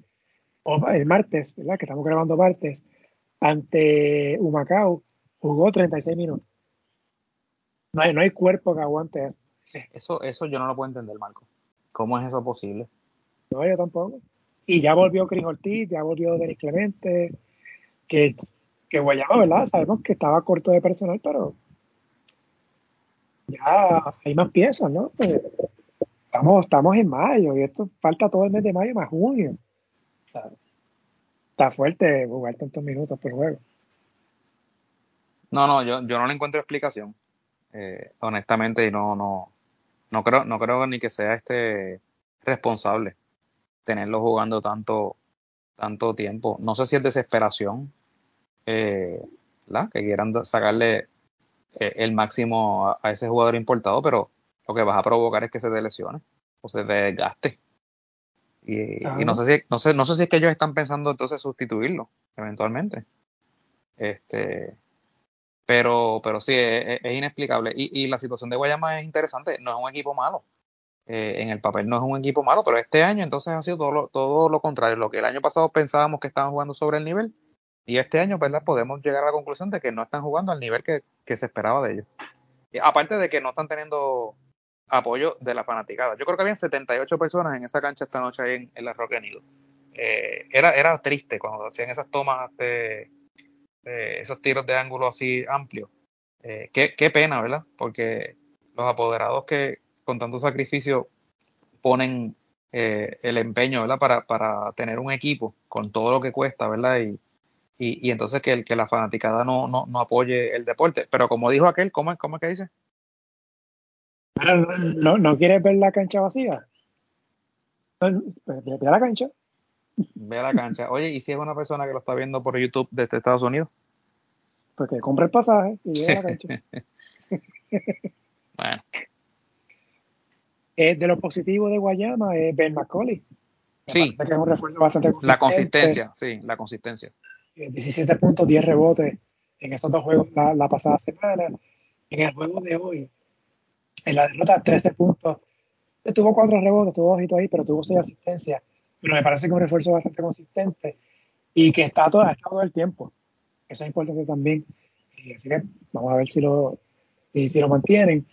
S1: o el martes, ¿verdad? Que estamos grabando martes, ante Humacao, jugó 36 minutos. No hay, no hay cuerpo que aguante eso.
S2: Eso, eso yo no lo puedo entender, Marco. ¿Cómo es eso posible?
S1: No, yo tampoco. Y ya volvió Cris Ortiz, ya volvió Denis Clemente, que, que Guayama, ¿verdad? Sabemos que estaba corto de personal, pero ya hay más piezas, ¿no? Pues, estamos, estamos en mayo y esto falta todo el mes de mayo más junio. O sea, está fuerte jugar tantos minutos por juego.
S2: No, no, yo, yo no le encuentro explicación. Eh, honestamente, y no, no, no creo, no creo ni que sea este responsable tenerlo jugando tanto, tanto tiempo. No sé si es desesperación, eh, que quieran sacarle eh, el máximo a, ese jugador importado, pero lo que vas a provocar es que se te lesione o se desgaste. Y, no sé si no sé, no sé si es que ellos están pensando entonces sustituirlo eventualmente. Este, pero, pero sí, es, inexplicable. Y, la situación de Guayama es interesante. No es un equipo malo. Eh, en el papel no es un equipo malo, pero este año entonces ha sido todo lo, todo lo contrario. Lo que el año pasado pensábamos que estaban jugando sobre el nivel, y este año, ¿verdad? Podemos llegar a la conclusión de que no están jugando al nivel que, que se esperaba de ellos. Y aparte de que no están teniendo apoyo de la fanaticada. Yo creo que habían 78 personas en esa cancha esta noche ahí en, la Roque Nido. Eh, era, era triste cuando hacían esas tomas de, esos tiros de ángulo así amplios. Eh, qué, qué, pena, ¿verdad? Porque los apoderados que con tanto sacrificio ponen eh, el empeño, ¿verdad? Para, para tener un equipo con todo lo que cuesta, ¿verdad? Y, y, y entonces que, que la fanaticada no, no, no, apoye el deporte. Pero como dijo aquel, ¿cómo, cómo es que dice?
S1: ¿No, no quieres ver la cancha vacía? Pues, ve a la cancha.
S2: Ve a la cancha. Oye, ¿y si es una persona que lo está viendo por YouTube desde Estados Unidos?
S1: Pues que compre el pasaje y llegue a la cancha.
S2: bueno.
S1: Eh, de lo positivo de Guayama es Ben McCauley.
S2: sí.
S1: Que es un refuerzo bastante
S2: La consistencia, sí, la consistencia.
S1: 17 eh, puntos, 10 rebotes en esos dos juegos la, pasada semana. En el juego de hoy, en la derrota 13 puntos. Tuvo cuatro rebotes, tuvo ojito ahí, pero tuvo seis asistencias. Pero me parece que un refuerzo bastante consistente y que está todo, todo el tiempo. Eso es importante también. Y así que vamos a ver si lo, si, lo mantienen.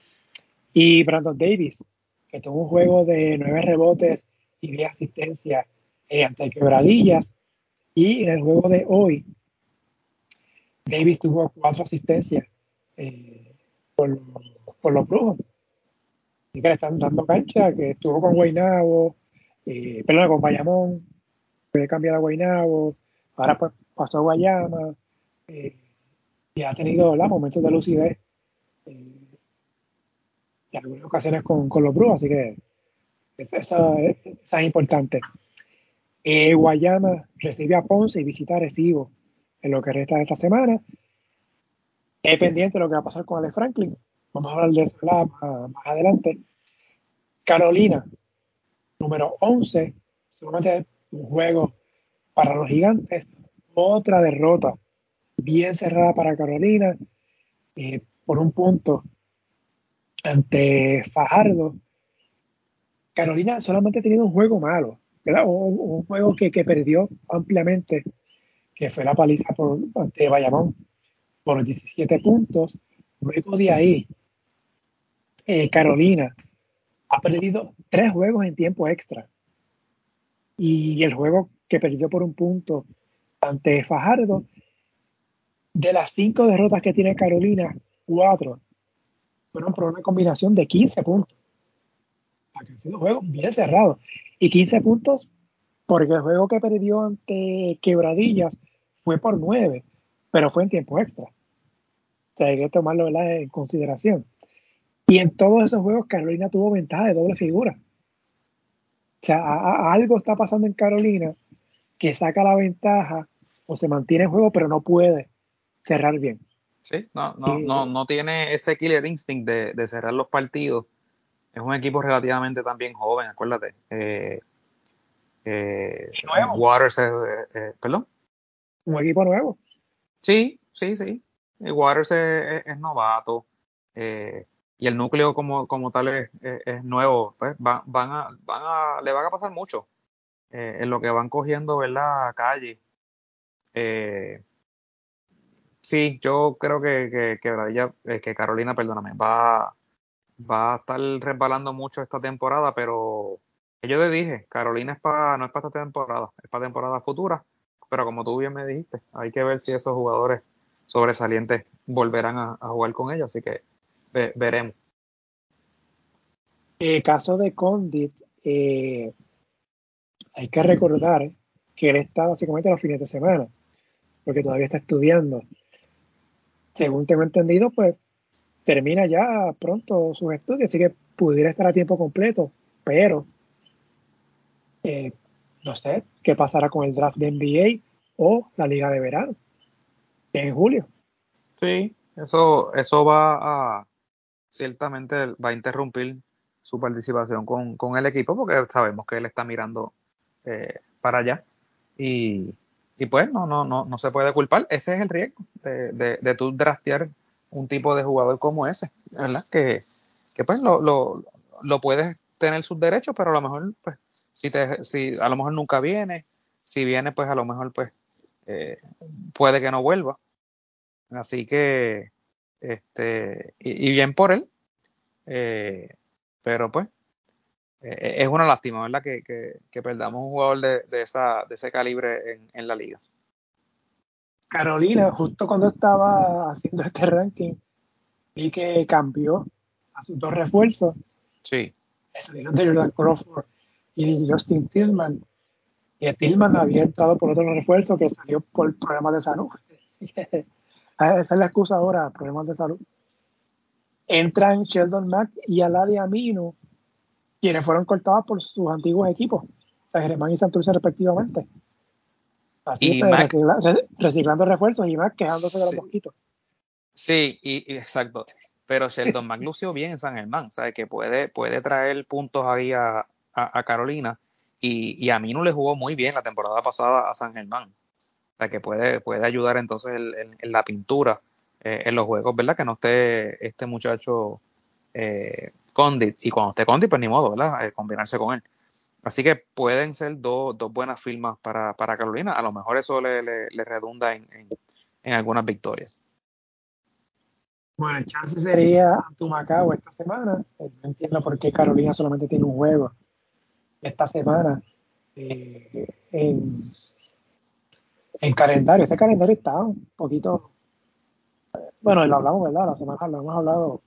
S1: Y Brandon Davis, que tuvo un juego de nueve rebotes y diez asistencias eh, ante quebradillas. Y en el juego de hoy, Davis tuvo cuatro asistencias eh, por, por, los brujos que le están dando cancha, que estuvo con Guaynabo, eh, con Bayamón, puede cambiar a Guaynabo, ahora pues pasó a Guayama, eh, y ha tenido momentos de lucidez eh, en algunas ocasiones con, con los Brujos, así que esa, esa, es importante. Eh, Guayama recibe a Ponce y visita a Recibo en lo que resta de esta semana. Es pendiente de lo que va a pasar con Ale Franklin. Vamos a hablar de eso más, adelante. Carolina, número 11, solamente un juego para los gigantes. Otra derrota bien cerrada para Carolina eh, por un punto ante Fajardo. Carolina solamente ha tenido un juego malo, Un, juego que, perdió ampliamente, que fue la paliza por, ante Bayamón por 17 puntos. Luego de ahí, eh, Carolina ha perdido tres juegos en tiempo extra. Y el juego que perdió por un punto ante Fajardo, de las cinco derrotas que tiene Carolina, cuatro fueron por una combinación de 15 puntos. Ha sido un juego bien cerrado. Y 15 puntos porque el juego que perdió ante Quebradillas fue por nueve, pero fue en tiempo extra. O sea, hay que tomarlo en consideración. Y en todos esos juegos Carolina tuvo ventaja de doble figura. O sea, algo está pasando en Carolina que saca la ventaja o se mantiene en juego, pero no puede cerrar bien.
S2: Sí, no, no, no, no tiene ese killer instinct de, cerrar los partidos. Es un equipo relativamente también joven, acuérdate. Eh, eh, nuevo. Waters, eh, eh, perdón.
S1: Un equipo nuevo.
S2: Sí, sí, sí. Waters es, novato. y el núcleo como, como tal es, es, nuevo. Pues van, van, a, van a, le van a pasar mucho en lo que van cogiendo, ¿verdad? Calle. Eh, sí, yo creo que, que, eh, que Carolina, perdóname, va, va a estar resbalando mucho esta temporada, pero yo te dije, Carolina es para, no es para esta temporada, es para temporada futura, pero como tú bien me dijiste, hay que ver si esos jugadores sobresalientes volverán a, jugar con ellos, así que veremos.
S1: Caso de Condit, eh, hay que recordar que él está básicamente los fines de semana, porque todavía está estudiando. Según tengo entendido, pues termina ya pronto sus estudios, así que pudiera estar a tiempo completo, pero eh, no sé qué pasará con el draft de NBA o la liga de verano en julio.
S2: Sí, eso, eso va a ciertamente va a interrumpir su participación con, con el equipo porque sabemos que él está mirando eh, para allá. Y, y, pues no, no, no, no se puede culpar. Ese es el riesgo de, de, de draftear un tipo de jugador como ese, ¿verdad? Que, que pues lo, lo, lo, puedes tener sus derechos, pero a lo mejor, pues, si, te, si a lo mejor nunca viene, si viene, pues a lo mejor, pues, eh, puede que no vuelva. Así que, este, y, bien por él, eh, pero pues, eh, es una lástima, ¿verdad? Que, que, perdamos un jugador de, de, esa, de ese calibre en, en, la liga.
S1: Carolina, justo cuando estaba haciendo este ranking, vi que cambió a sus dos refuerzos.
S2: Sí.
S1: Salieron de Jordan Crawford y Justin Tillman. Y Tillman había entrado por otro refuerzo que salió por problemas de salud. Esa es la excusa ahora, problemas de salud. Entran Sheldon Mack y Aladia Amino quienes fueron cortados por sus antiguos equipos, San Germán y Santurce respectivamente. Así es, reciclando refuerzos y más quejándose de los mosquitos.
S2: Sí, y, exacto. Pero Sheldon Mac lució bien en San Germán, ¿sabes? Que puede, puede traer puntos ahí a, a, Carolina. Y, y, a mí no le jugó muy bien la temporada pasada a San Germán. O sea, que puede, puede ayudar entonces en, la pintura, eh, en los juegos, ¿verdad? Que no esté este muchacho eh, Condit, y cuando esté Condit, pues ni modo, ¿verdad? Eh, combinarse con él. Así que pueden ser dos, buenas firmas para, Carolina. A lo mejor eso le, redunda en, algunas victorias.
S1: Bueno, el chance sería Macao esta semana. Eh, no entiendo por qué Carolina solamente tiene un juego esta semana eh, en, en calendario. Ese calendario está un poquito. Bueno, lo hablamos, ¿verdad? La semana lo hemos hablado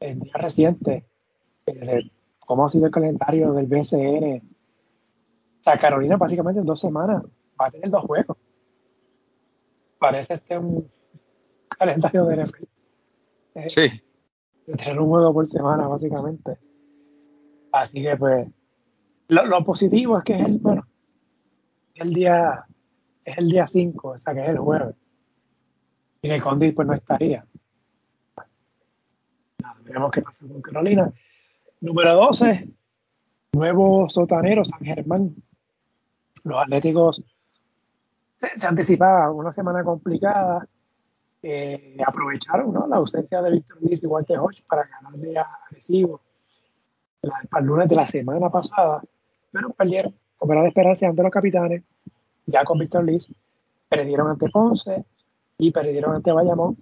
S1: en días recientes, eh, cómo ha sido el calendario del BCN. O sea, Carolina básicamente en dos semanas va a tener dos juegos. Parece este un calendario de NFL.
S2: Eh, sí.
S1: De tener un juego por semana, básicamente. Así que, pues, lo, positivo es que es el, bueno, el día, es el día 5, o sea, que es el jueves. Y que Condit, pues, no estaría. Veremos qué pasa con Carolina. Número 12, nuevo sotanero San Germán. Los Atléticos se, anticipaban una semana complicada. Eh, aprovecharon la ausencia de Víctor Luis y Walter Hodge para ganarle a Recibo para el lunes de la semana pasada, pero perdieron, como era de esperarse ante los capitanes, ya con Víctor Liz, perdieron ante Ponce y perdieron ante Bayamón.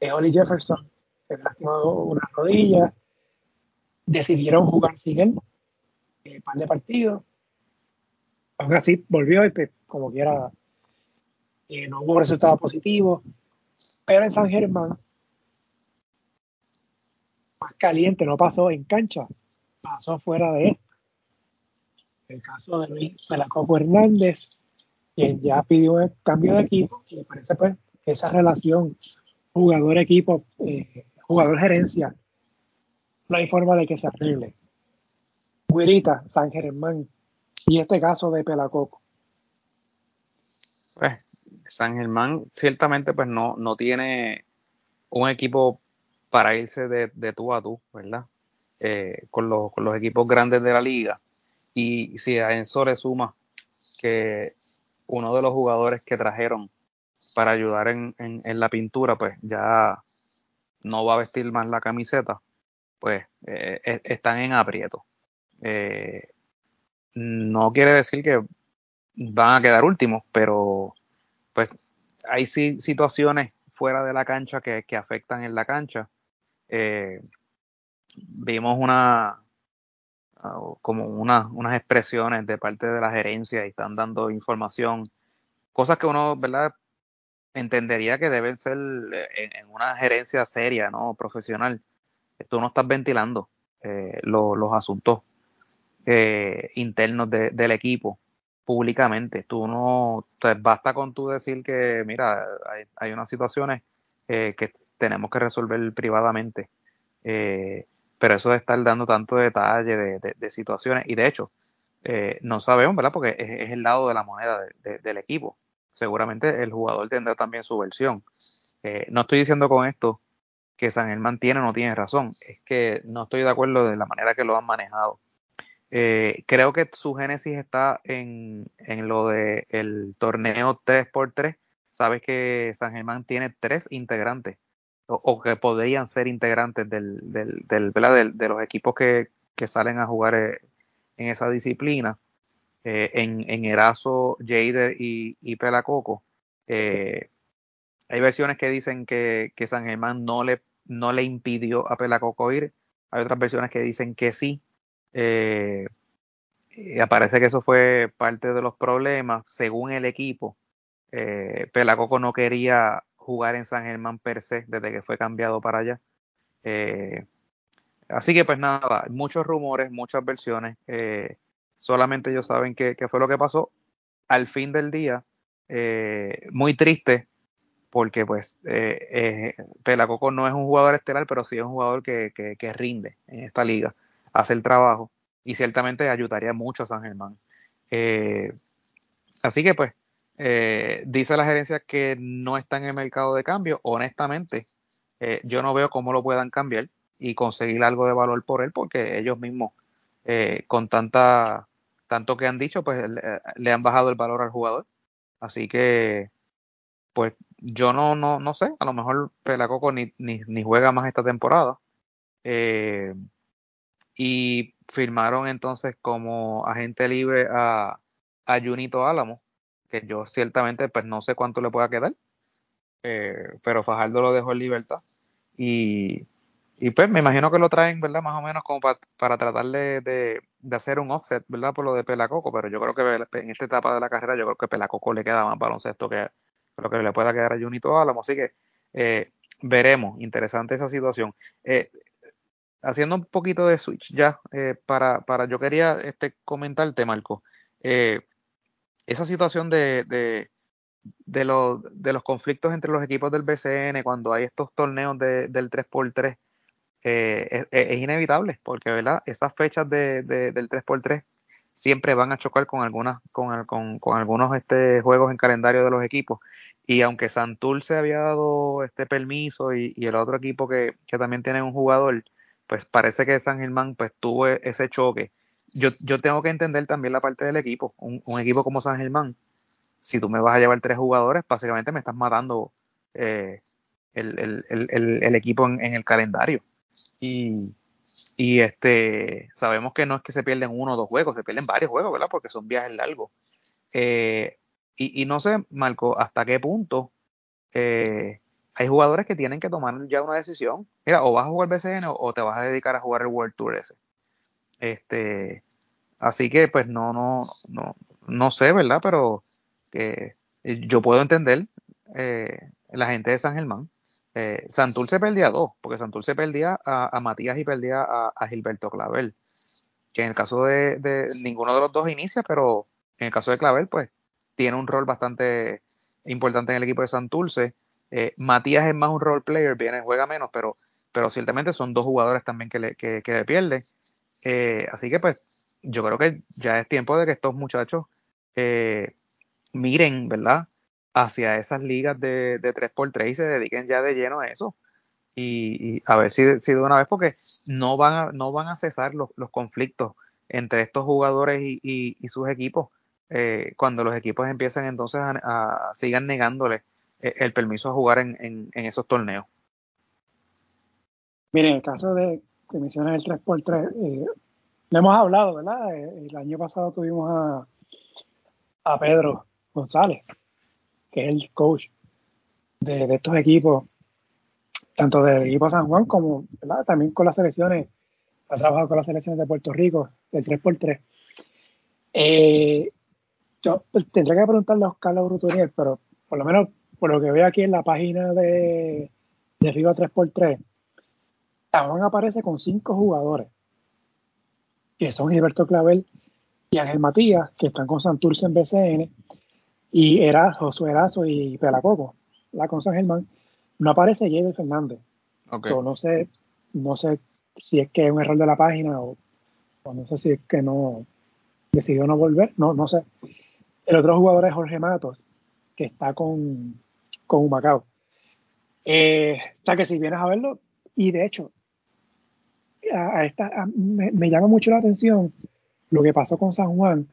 S1: Eh, Oli Jefferson se lastimado una rodilla, decidieron jugar sin él, eh, par de partidos. Aún así, volvió y pues, como quiera, eh, no hubo resultados positivos. Pero en San Germán, más caliente, no pasó en cancha, pasó fuera de esto. El caso de Luis Pelacoco Hernández, quien ya pidió el cambio de equipo, y me parece pues que esa relación jugador-equipo eh, jugador gerencia no hay forma de que se arregle. Guirita, San Germán y este caso de Pelacoco.
S2: Pues San Germán ciertamente pues no, no tiene un equipo para irse de, de tú a tú, ¿verdad? Eh, con, los, con los equipos grandes de la liga. Y si a eso le suma que uno de los jugadores que trajeron para ayudar en, en, la pintura, pues ya no va a vestir más la camiseta, pues eh, están en aprieto. Eh, no quiere decir que van a quedar últimos, pero pues hay sí, situaciones fuera de la cancha que, que afectan en la cancha. Eh, vimos una como una, unas expresiones de parte de la gerencia y están dando información, cosas que uno, ¿verdad? Entendería que deben ser en, una gerencia seria, ¿no? Profesional. Tú no estás ventilando eh, los asuntos eh, internos del equipo públicamente. Tú no, basta con tú decir que, mira, hay, unas situaciones eh, que tenemos que resolver privadamente. Pero eso de estar dando tanto detalle de, situaciones, y de hecho, no sabemos, ¿verdad? Porque es, el lado de la moneda del equipo. Seguramente el jugador tendrá también su versión. no estoy diciendo con esto que San Germán tiene no tiene razón, es que no estoy de acuerdo de la manera que lo han manejado. Eh, creo que su génesis está en, lo del el torneo 3x3. Sabes que San Germán tiene tres integrantes, o, que podrían ser integrantes del, del, del, de los equipos que, salen a jugar eh, en esa disciplina. Eh, en, en Erazo, Jader y, y Pelacoco. hay versiones que dicen que, que San Germán no le, no le impidió a Pelacoco ir. Hay otras versiones que dicen que sí, eh, aparece que eso fue parte de los problemas, según el equipo. Eh, Pelacoco no quería jugar en San Germán per se desde que fue cambiado para allá. Eh, así que pues nada, muchos rumores, muchas versiones. Eh, solamente ellos saben qué, fue lo que pasó. Al fin del día, muy triste porque pues Pelacoco no es un jugador estelar, pero sí es un jugador que, que rinde en esta liga hace el trabajo y ciertamente ayudaría mucho a San Germán. Eh, así que pues, eh, dice la gerencia que no está en el mercado de cambio. Honestamente, eh, yo no veo cómo lo puedan cambiar y conseguir algo de valor por él porque ellos mismos, con tanta, tanto que han dicho, pues le, han bajado el valor al jugador. Así que, pues yo no, no, no sé, a lo mejor Pelacoco ni, ni, ni juega más esta temporada. Eh, y firmaron entonces como agente libre a, a Junito Álamo, que yo ciertamente pues no sé cuánto le pueda quedar, eh, pero Fajardo lo dejó en libertad. Y, y, pues me imagino que lo traen, ¿verdad? Más o menos como para tratar de, de, hacer un offset, ¿verdad? Por lo de Pelacoco, pero yo creo que en esta etapa de la carrera yo creo que Pelacoco le queda más baloncesto que lo que le pueda quedar a Junito Álamo, así que eh, veremos, interesante esa situación. Eh, haciendo un poquito de switch ya, eh, para, para, yo quería este, comentarte, Marco, esa situación de, de, de, los conflictos entre los equipos del BCN cuando hay estos torneos del 3x3 eh, es, inevitable, porque ¿verdad? esas fechas de, del 3x3 siempre van a chocar con algunas con, con, con, algunos este, juegos en calendario de los equipos y aunque Santur se había dado este permiso y, y el otro equipo que, que también tiene un jugador pues parece que San Germán pues tuvo ese choque. Yo, yo tengo que entender también la parte del equipo. Un, equipo como San Germán, si tú me vas a llevar tres jugadores, básicamente me estás matando eh, el, equipo en, el calendario. Y, y este sabemos que no es que se pierden uno o dos juegos, se pierden varios juegos, ¿verdad? Porque son viajes largos. Eh, y, y, no sé, Marco, hasta qué punto eh, hay jugadores que tienen que tomar ya una decisión. Mira, o vas a jugar BCN o, te vas a dedicar a jugar el World Tour ese. Este, así que pues no, no, no, no sé, ¿verdad? Pero eh, yo puedo entender eh, la gente de San Germán. Eh, Santur se perdía dos, porque Santur se perdía a, Matías y perdía a, Gilberto Clavel. Que en el caso de, ninguno de los dos inicia, pero en el caso de Clavel, pues tiene un rol bastante importante en el equipo de Santurce. Eh, Matías es más un role player, viene, juega menos, pero pero ciertamente son dos jugadores también que le, que le pierden. Eh, así que pues yo creo que ya es tiempo de que estos muchachos eh, miren, ¿verdad? Hacia esas ligas de, de 3x3 y se dediquen ya de lleno a eso. Y, a ver si, si, de una vez, porque no van a, no van a cesar los, los conflictos entre estos jugadores y, y, sus equipos eh, cuando los equipos empiezan entonces a, sigan negándole eh, el permiso a jugar en, en, en esos torneos.
S1: Mire, en el caso de que mencionas el 3x3, eh, le hemos hablado, ¿verdad? Eh, el año pasado tuvimos a, a Pedro González, que es el coach de, estos equipos, tanto del equipo San Juan como también con las selecciones, ha trabajado con las selecciones de Puerto Rico, del 3x3. Eh, yo tendría que preguntarle a Oscar Brutoniel, pero por lo menos por lo que veo aquí en la página de, de FIBA 3x3, Juan aparece con cinco jugadores, que son Gilberto Clavel y Ángel Matías, que están con Santurce en BCN, y Erazo, Josué Erazo y Pelacoco, la con San Germán. No aparece Javier Fernández. no sé, no sé si es que es un error de la página o, no sé si es que no decidió no volver, no, no sé. El otro jugador es Jorge Matos, que está con, con Humacao. Eh, o sea que si vienes a verlo, y de hecho, a, esta, me, llama mucho la atención lo que pasó con San Juan,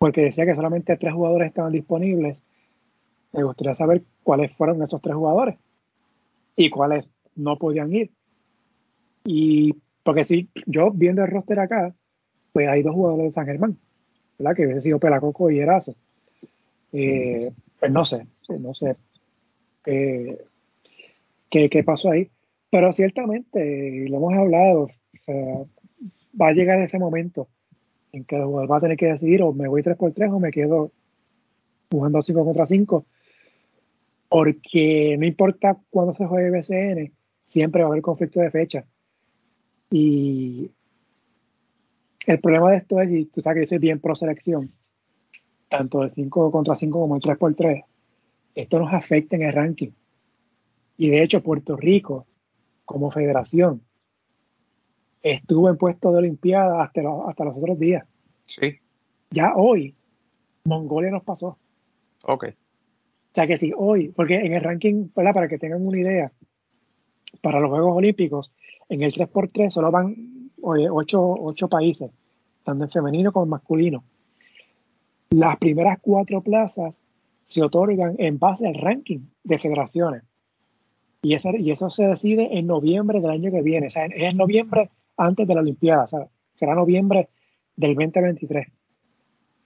S1: porque decía que solamente tres jugadores estaban disponibles. Me gustaría saber cuáles fueron esos tres jugadores y cuáles no podían ir. Y porque si yo viendo el roster acá, pues hay dos jugadores de San Germán, ¿verdad? Que hubiese sido Pelacoco y Erazo. Eh, pues no sé, no sé qué, qué pasó ahí. Pero ciertamente, lo hemos hablado, va a llegar ese momento en que el jugador va a tener que decidir o me voy 3x3 o me quedo jugando 5 contra 5. Porque no importa cuándo se juegue BCN, siempre va a haber conflicto de fecha. Y el problema de esto es, y tú sabes que yo soy bien pro selección, tanto el 5 contra 5 como el 3x3, esto nos afecta en el ranking. Y de hecho, Puerto Rico como federación estuvo en puesto de Olimpiada hasta, hasta los otros días.
S2: Sí.
S1: Ya hoy, Mongolia nos pasó.
S2: Ok. O
S1: sea que sí, hoy, porque en el ranking, para que tengan una idea, para los Juegos Olímpicos, en el 3x3 solo van ocho, ocho países, tanto en femenino como en masculino. Las primeras cuatro plazas se otorgan en base al ranking de federaciones. Y, y eso se decide en noviembre del año que viene. O sea, es noviembre antes de la Olimpiada. O será noviembre del 2023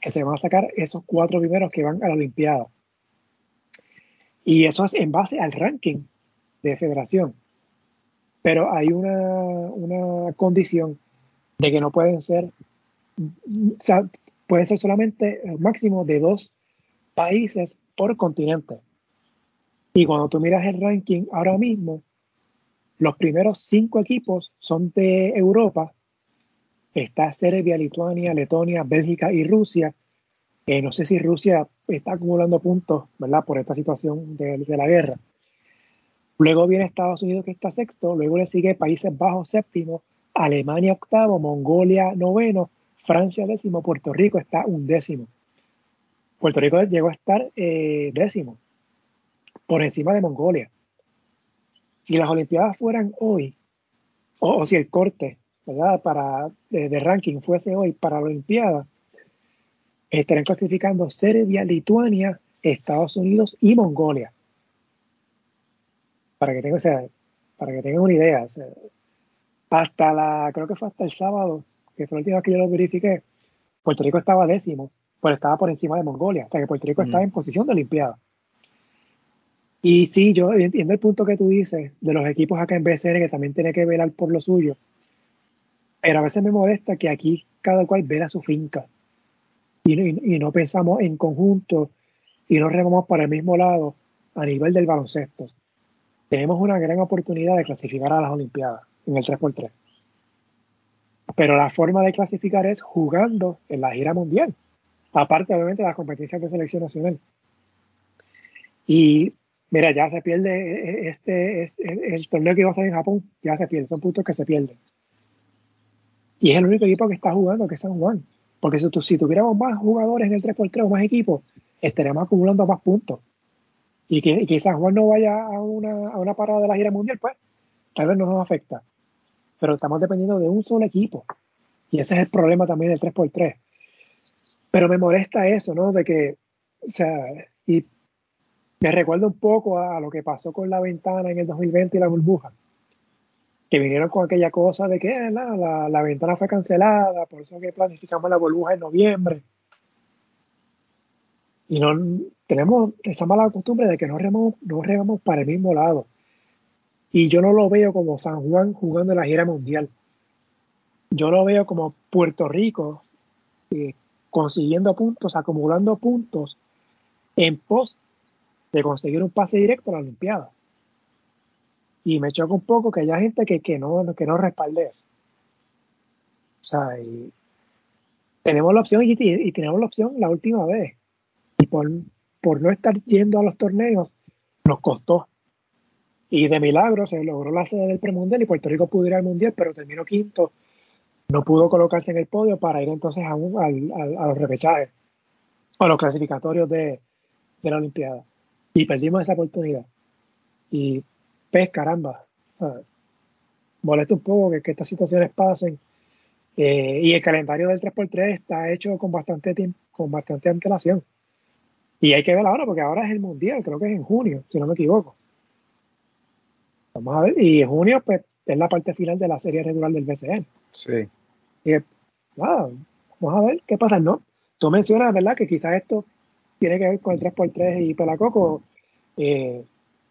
S1: que se van a sacar esos cuatro primeros que van a la Olimpiada. Y eso es en base al ranking de federación. Pero hay una, una condición de que no pueden ser, o sea, pueden ser solamente el máximo de dos países por continente. Y cuando tú miras el ranking ahora mismo, los primeros cinco equipos son de Europa. Está Serbia, Lituania, Letonia, Bélgica y Rusia. Eh, no sé si Rusia está acumulando puntos, ¿verdad? Por esta situación de, la guerra. Luego viene Estados Unidos, que está sexto. Luego le sigue Países Bajos, séptimo. Alemania, octavo. Mongolia, noveno. Francia, décimo. Puerto Rico está undécimo. Puerto Rico llegó a estar eh, décimo por encima de Mongolia. Si las Olimpiadas fueran hoy, o, si el corte ¿verdad? Para, de, ranking fuese hoy para la Olimpiada, estarían clasificando Serbia, Lituania, Estados Unidos y Mongolia. Para que tengan, o sea, para que tengan una idea. hasta la, creo que fue hasta el sábado, que fue la última vez que yo lo verifiqué, Puerto Rico estaba décimo, pero estaba por encima de Mongolia. O sea que Puerto Rico estaba en posición de Olimpiada. Y sí, yo entiendo el punto que tú dices de los equipos acá en BCN que también tiene que velar por lo suyo. Pero a veces me molesta que aquí cada cual vela su finca y, no pensamos en conjunto y no remamos para el mismo lado a nivel del baloncesto. Tenemos una gran oportunidad de clasificar a las Olimpiadas en el 3x3. Pero la forma de clasificar es jugando en la gira mundial, aparte obviamente de las competencias de selección nacional. Y Mira, ya se pierde este, este, el torneo que iba a ser en Japón, ya se pierde, son puntos que se pierden. Y es el único equipo que está jugando, que es San Juan. Porque si, si tuviéramos más jugadores en el 3x3 o más equipos, estaríamos acumulando más puntos. Y que, que San Juan no vaya a una, a una parada de la gira mundial, pues tal vez no nos afecta. Pero estamos dependiendo de un solo equipo. Y ese es el problema también del 3x3. Pero me molesta eso, ¿no? De que, o sea, y me recuerda un poco a lo que pasó con la ventana en el 2020 y la burbuja. Que vinieron con aquella cosa de que la, la, ventana fue cancelada, por eso que planificamos la burbuja en noviembre. Y no tenemos esa mala costumbre de que no remamos, no remamos para el mismo lado. Y yo no lo veo como San Juan jugando en la gira mundial. Yo lo veo como Puerto Rico eh, consiguiendo puntos, acumulando puntos en pos de conseguir un pase directo a la Olimpiada. Y me choca un poco que haya gente que, que, no, que no respalde eso. O sea, tenemos la opción y, y, tenemos la opción la última vez. Y por, por no estar yendo a los torneos, nos costó. Y de milagro se logró la sede del premundial y Puerto Rico pudo ir al mundial, pero terminó quinto. No pudo colocarse en el podio para ir entonces a, a los repechajes, a los clasificatorios de, de, la Olimpiada. Y perdimos esa oportunidad. Y pues caramba, molesta un poco que, estas situaciones pasen. Eh, y el calendario del 3x3 está hecho con bastante tiempo, con bastante antelación. Y hay que ver ahora, porque ahora es el mundial, creo que es en junio, si no me equivoco. Vamos a ver. Y en junio, pues, es la parte final de la serie regular del BCN.
S2: Sí.
S1: Y nada, vamos a ver qué pasa. No, tú mencionas, ¿verdad?, que quizás esto tiene que ver con el 3x3 y Pelacoco. Eh,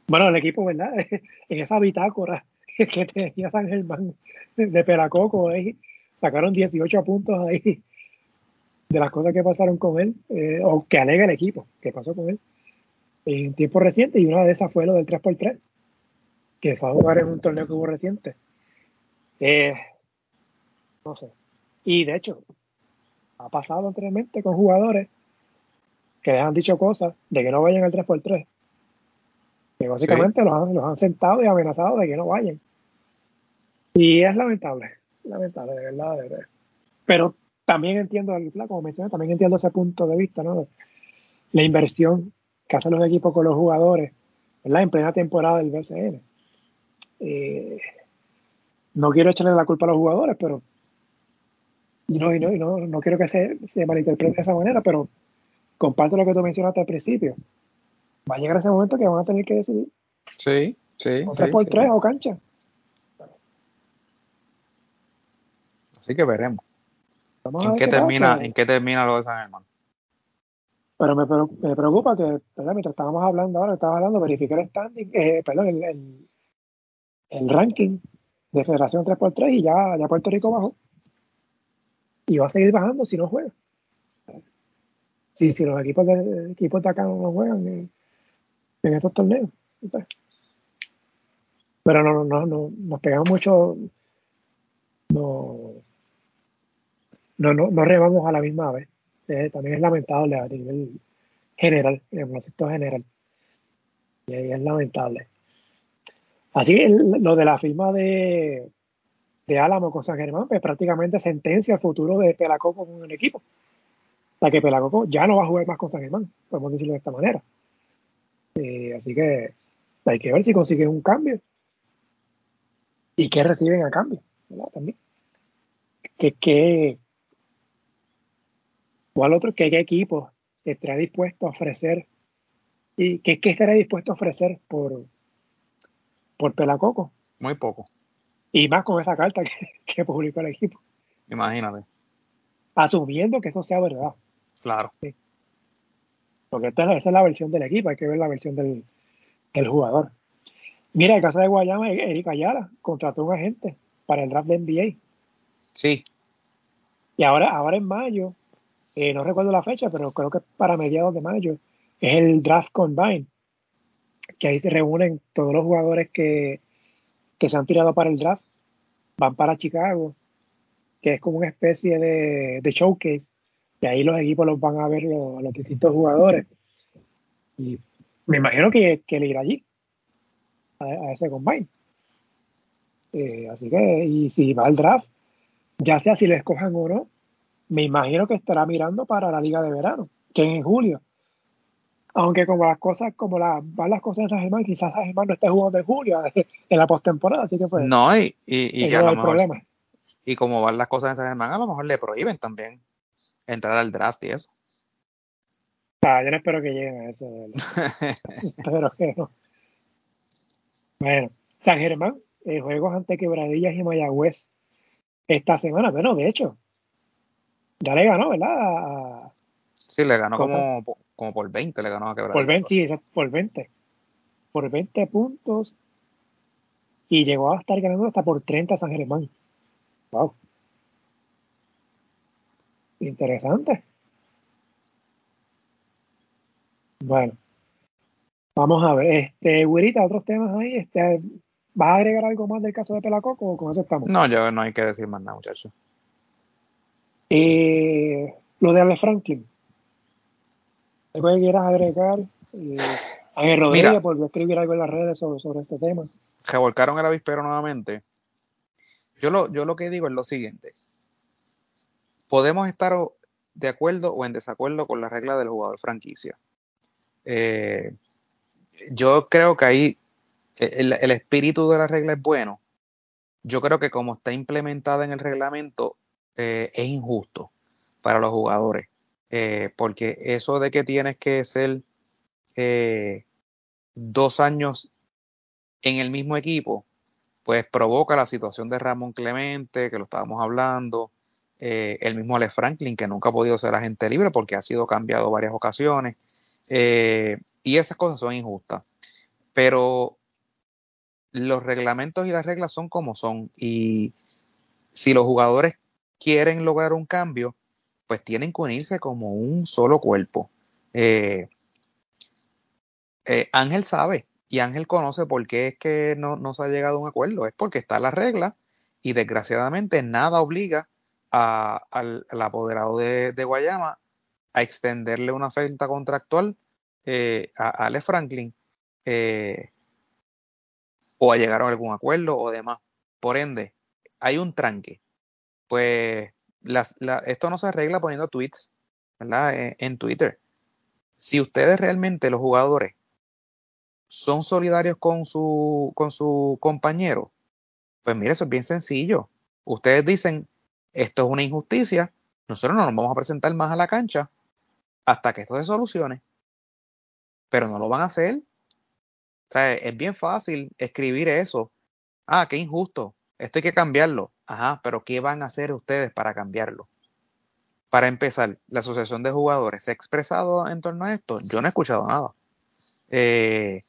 S1: bueno, el equipo, ¿verdad? en esa bitácora que tenía San Germán de Pelacoco, sacaron 18 puntos ahí de las cosas que pasaron con él, eh, o que alega el equipo que pasó con él en tiempo reciente, y una de esas fue lo del 3x3 que fue a jugar en un torneo que hubo reciente. Eh, no sé. Y de hecho, ha pasado anteriormente con jugadores que les han dicho cosas de que no vayan al 3x3. Que básicamente los, han, los han sentado y amenazado de que no vayan. Y es lamentable, lamentable, de verdad, de verdad. Pero también entiendo, como mencioné, también entiendo ese punto de vista, ¿no? La inversión que hacen los equipos con los jugadores, ¿verdad? En plena temporada del BCN. Eh, no quiero echarle la culpa a los jugadores, pero y no, y no, no, quiero que se, se, malinterprete de esa manera, pero comparto lo que tú mencionaste al principio. Va a llegar ese momento que van a tener que decidir.
S2: Sí, sí.
S1: O por tres o cancha.
S2: Así que veremos. ¿En qué, termina, ¿En qué termina lo de San Germán?
S1: Pero me, me preocupa que, mientras estábamos hablando ahora, estaba hablando, verificar el standing, eh, perdón, el, el ranking de Federación 3x3 y ya, ya Puerto Rico bajó. Y va a seguir bajando si no juega. Si, si los equipos de, equipos de acá no juegan en, estos torneos. Pero no, no, no, nos pegamos mucho. No, no, no, no a la misma vez. Eh, también es lamentable a nivel general, en el concepto general. Y ahí es lamentable. Así que lo de la firma de, de Álamo con San Germán, pues prácticamente sentencia el futuro de Pelacoco con un equipo. O que Pelacoco ya no va a jugar más con San Germán, podemos decirlo de esta manera. Eh, así que hay que ver si consiguen un cambio. ¿Y qué reciben a cambio? ¿verdad? También. ¿Qué, qué, ¿Cuál otro? ¿Qué, qué equipo estará dispuesto a ofrecer? ¿Y qué, qué estará dispuesto a ofrecer por, por Pelacoco.
S2: Muy poco.
S1: Y más con esa carta que, publicó el equipo.
S2: Imagínate.
S1: Asumiendo que eso sea verdad.
S2: Claro.
S1: Porque esta, esa es la versión del equipo, hay que ver la versión del, jugador. Mira, el caso de Guayama, Erika Ayala contrató un agente para el draft de NBA.
S2: Sí.
S1: Y ahora, ahora en mayo, eh, no recuerdo la fecha, pero creo que para mediados de mayo, es el draft combine que ahí se reúnen todos los jugadores que, se han tirado para el draft, van para Chicago, que es como una especie de, showcase, y ahí los equipos los van a ver los, los distintos jugadores. Y me imagino que, que él irá allí, a, ese combine. Eh, así que, y si va al draft, ya sea si le escojan o no, me imagino que estará mirando para la liga de verano, que es en julio. Aunque como las cosas, como van las cosas en San Germán, quizás San Germán no esté jugando en julio, en la postemporada, así que pues.
S2: No, y, y, y problema. Y como van las cosas en San Germán, a lo mejor le prohíben también entrar al draft y eso.
S1: Ah, yo no espero que lleguen a eso. espero que no. Bueno, San Germán, eh, juegos ante Quebradillas y Mayagüez esta semana. Bueno, de hecho, ya le ganó, ¿verdad?
S2: Sí, le ganó como, como, por 20, le ganó a Quebradillas.
S1: Por 20, sí, por 20. Por 20 puntos. Y llegó a estar ganando hasta por 30 San Germán. Wow. Interesante. Bueno, vamos a ver. Este, Güerita, otros temas ahí. Este, ¿Vas a agregar algo más del caso de Pelacoco o con eso estamos?
S2: No, yo no hay que decir más nada, muchachos.
S1: Eh, lo de Ale Franklin. ¿Algo que quieras agregar? Eh, Ángel Rodríguez, porque escribir algo en las redes sobre, sobre este tema.
S2: Revolcaron el avispero nuevamente. Yo lo, yo lo que digo es lo siguiente. Podemos estar de acuerdo o en desacuerdo con la regla del jugador franquicia. Eh, yo creo que ahí el, espíritu de la regla es bueno. Yo creo que como está implementada en el reglamento eh, es injusto para los jugadores. Eh, porque eso de que tienes que ser dos años en el mismo equipo, pues provoca la situación de Ramón Clemente, que lo estábamos hablando, el mismo Alex Franklin, que nunca ha podido ser agente libre porque ha sido cambiado varias ocasiones. Eh, y esas cosas son injustas. Pero los reglamentos y las reglas son como son. Y si los jugadores quieren lograr un cambio, pues tienen que unirse como un solo cuerpo. Eh, eh, Ángel sabe y Ángel conoce por qué es que no, se ha llegado a un acuerdo. Es porque está la regla y desgraciadamente nada obliga al, apoderado de Guayama a extenderle una oferta contractual eh, a, Ale Franklin eh, o a llegar a algún acuerdo o demás. Por ende, hay un tranque. Pues esto no se arregla poniendo tweets. En, en Twitter. Si ustedes realmente, los jugadores, son solidarios con su, con su compañero, pues mire, eso es bien sencillo. Ustedes dicen, esto es una injusticia, nosotros no nos vamos a presentar más a la cancha hasta que esto se solucione. Pero no lo van a hacer. Es bien fácil escribir eso. Ah, qué injusto. Esto hay que cambiarlo. Ajá, pero ¿qué van a hacer ustedes para cambiarlo? Para empezar, la Asociación de Jugadores se ha expresado en torno a esto. Yo no he escuchado nada. Eh,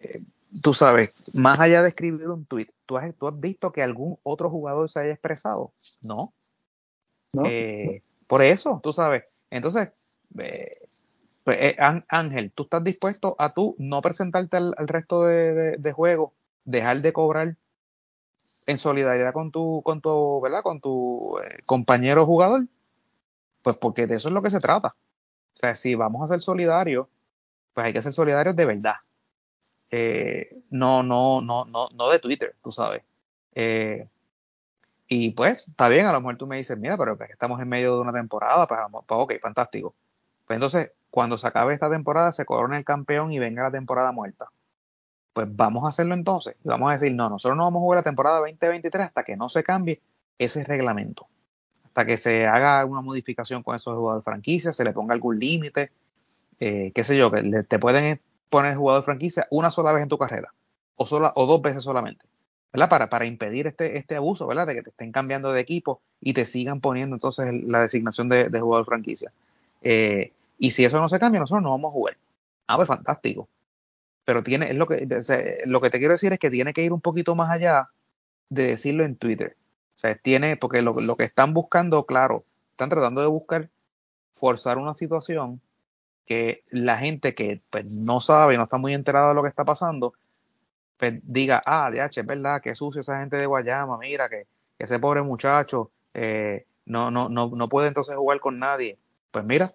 S2: eh, tú sabes, más allá de escribir un tweet, ¿tú has, ¿tú has visto que algún otro jugador se haya expresado? No. Eh, por eso, tú sabes. Entonces, eh, pues, eh, Ángel, ¿tú estás dispuesto a tú no presentarte al, resto de, de, juegos, dejar de cobrar en solidaridad con tu, con tu, ¿verdad? Con tu compañero jugador? Pues porque de eso es lo que se trata. O sea, si vamos a ser solidarios, pues hay que ser solidarios de verdad. no, no, no, no, no de Twitter, tú sabes. Y pues, está bien, a lo mejor tú me dices, mira, pero estamos en medio de una temporada, pues, pues ok, fantástico. Pues entonces, cuando se acabe esta temporada, se corona el campeón y venga la temporada muerta. Pues vamos a hacerlo entonces. Y vamos a decir, no, nosotros no vamos a jugar la temporada 2023 hasta que no se cambie ese reglamento. Hasta que se haga una modificación con esos jugadores franquicia, se le ponga algún límite, eh, qué sé yo, que te pueden poner jugador franquicia una sola vez en tu carrera, o, sola, o dos veces solamente. ¿Verdad? Para, para impedir este, este abuso, ¿verdad? De que te estén cambiando de equipo y te sigan poniendo entonces la designación de, jugador franquicia. Eh, y si eso no se cambia, nosotros no vamos a jugar. Ah, pues fantástico. Pero tiene, es lo que, lo que te quiero decir es que tiene que ir un poquito más allá de decirlo en Twitter. O sea, tiene, porque lo, que están buscando, claro, están tratando de buscar forzar una situación que la gente que pues, no sabe, no está muy enterada de lo que está pasando, pues diga, ah, DH, es verdad, que sucio esa gente de Guayama, mira, que, ese pobre muchacho eh, no, no, no, no puede entonces jugar con nadie. Pues mira,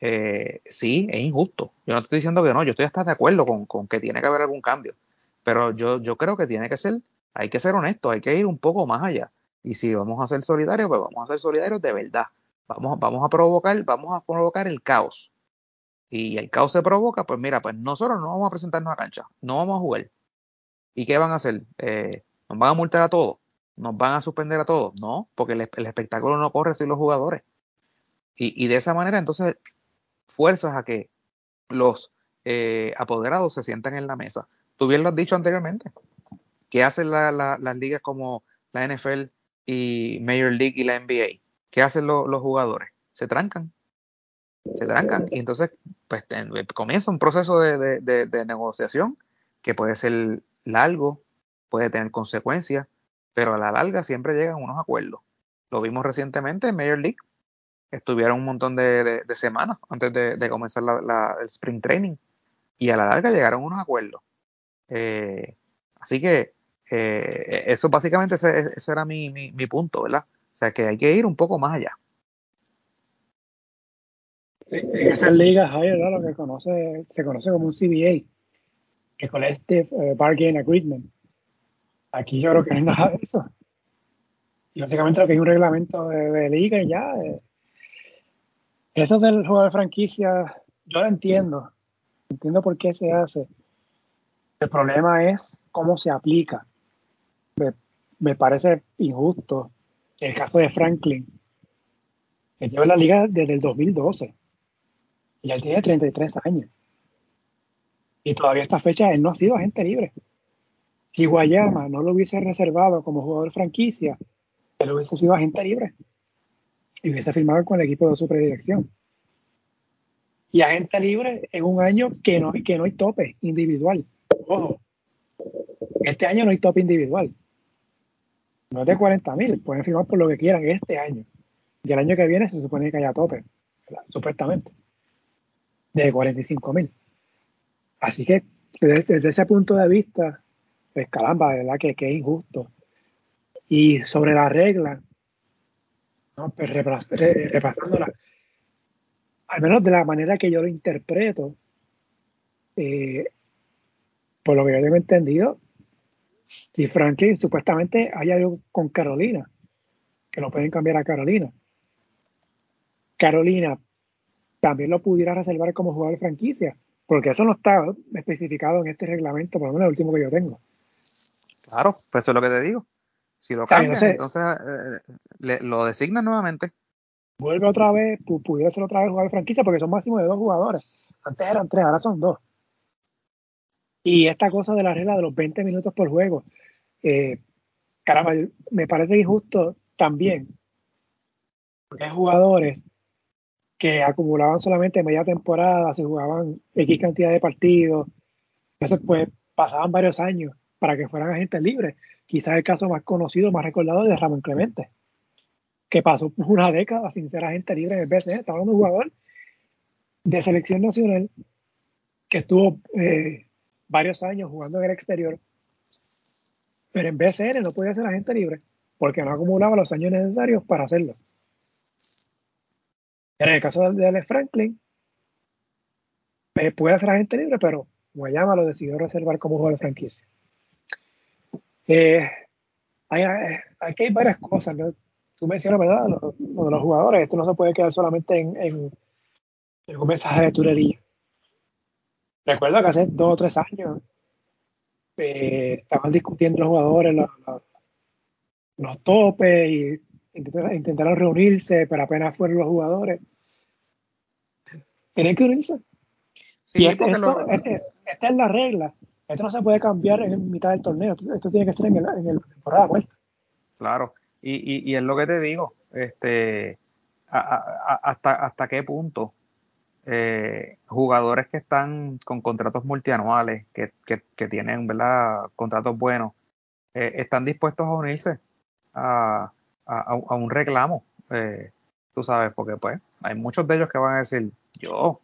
S2: eh, sí, es injusto. Yo no estoy diciendo que no, yo estoy hasta de acuerdo con, con, que tiene que haber algún cambio. Pero yo, yo creo que tiene que ser, hay que ser honesto, hay que ir un poco más allá. Y si vamos a ser solidarios, pues vamos a ser solidarios de verdad. Vamos, vamos a provocar, vamos a provocar el caos. Y el caos se provoca, pues mira, pues nosotros no vamos a presentarnos a cancha, no vamos a jugar. ¿Y qué van a hacer? Eh, ¿Nos van a multar a todos? ¿Nos van a suspender a todos? No, porque el, espectáculo no corre sin los jugadores. Y, de esa manera, entonces, fuerzas a que los eh, apoderados se sientan en la mesa. Tú bien lo has dicho anteriormente. ¿Qué hacen las ligas como la NFL y Major League y la NBA? ¿Qué hacen los jugadores? Se trancan. Se trancan. Y entonces, pues comienza un proceso de negociación que puede ser largo, puede tener consecuencias, pero a la larga siempre llegan unos acuerdos. Lo vimos recientemente en Major League. Estuvieron un montón de, semanas antes de, comenzar el Spring Training y a la larga llegaron unos acuerdos. Eh, así que eh, eso básicamente ese, era mi, mi, punto, ¿verdad? O sea que hay que ir un poco más allá.
S1: En esas ligas hay lo que conoce, se conoce como un CBA, que Collective eh, Bargain Agreement. Aquí yo creo que no hay nada de eso. Y básicamente lo que hay un reglamento de, liga y ya. Eh. Eso del juego de franquicia, yo lo entiendo. Entiendo por qué se hace. El problema es cómo se aplica. Me, parece injusto el caso de Franklin, que lleva la liga desde el 2012 y él tiene 33 años. Y todavía esta fecha él no ha sido agente libre. Si Guayama no lo hubiese reservado como jugador franquicia, él hubiese sido agente libre y hubiese firmado con el equipo de su predilección. Y agente libre en un año que no, que no hay tope individual. Ojo, este año no hay tope individual. No es de 40 mil, pueden firmar por lo que quieran este año. Y el año que viene se supone que haya tope, supuestamente, de 45 mil. Así que desde, ese punto de vista, pues caramba, verdad que, que es injusto. Y sobre la regla, ¿no? pues repasándola, al menos de la manera que yo lo interpreto, eh, por lo que yo tengo entendido, si Franklin supuestamente hay algo con Carolina, que lo pueden cambiar a Carolina. Carolina también lo pudiera reservar como jugador de franquicia, porque eso no está especificado en este reglamento, por lo menos el último que yo tengo.
S2: Claro, pues eso es lo que te digo. Si lo cambian, entonces eh, lo designan nuevamente.
S1: Vuelve otra vez, pudiera ser otra vez jugador de franquicia, porque son máximo de dos jugadores. Antes eran tres, ahora son dos. Y esta cosa de la regla de los 20 minutos por juego, eh, caramba, me parece injusto también, porque hay jugadores que acumulaban solamente media temporada, se jugaban X cantidad de partidos, entonces pues pasaban varios años para que fueran agentes libres. Quizás el caso más conocido, más recordado es de Ramón Clemente, que pasó una década sin ser agente libre en el BCN. Estaba un jugador de selección nacional que estuvo eh, varios años jugando en el exterior, pero en BCN no podía ser agente libre porque no acumulaba los años necesarios para hacerlo. En el caso de Alex Franklin, eh, puede ser agente libre, pero Guayama lo decidió reservar como jugador de franquicia. Eh, hay, aquí hay varias cosas. Tú mencionas, ¿verdad? Lo, de los jugadores. Esto no se puede quedar solamente en, en, un mensaje de turería. Recuerdo que hace dos o tres años eh, estaban discutiendo los jugadores los, los topes y intentaron reunirse, pero apenas fueron los jugadores. Tienen que unirse. Sí, este, este, esta es la regla. Esto no se puede cambiar en mitad del torneo. Esto tiene que ser en el, en temporada vuelta.
S2: Claro. Y, y, es lo que te digo. Este, hasta, hasta qué punto eh, jugadores que están con contratos multianuales, que, que, tienen ¿verdad? contratos buenos, eh, están dispuestos a unirse a, a, un reclamo, eh, tú sabes, porque pues hay muchos de ellos que van a decir, yo,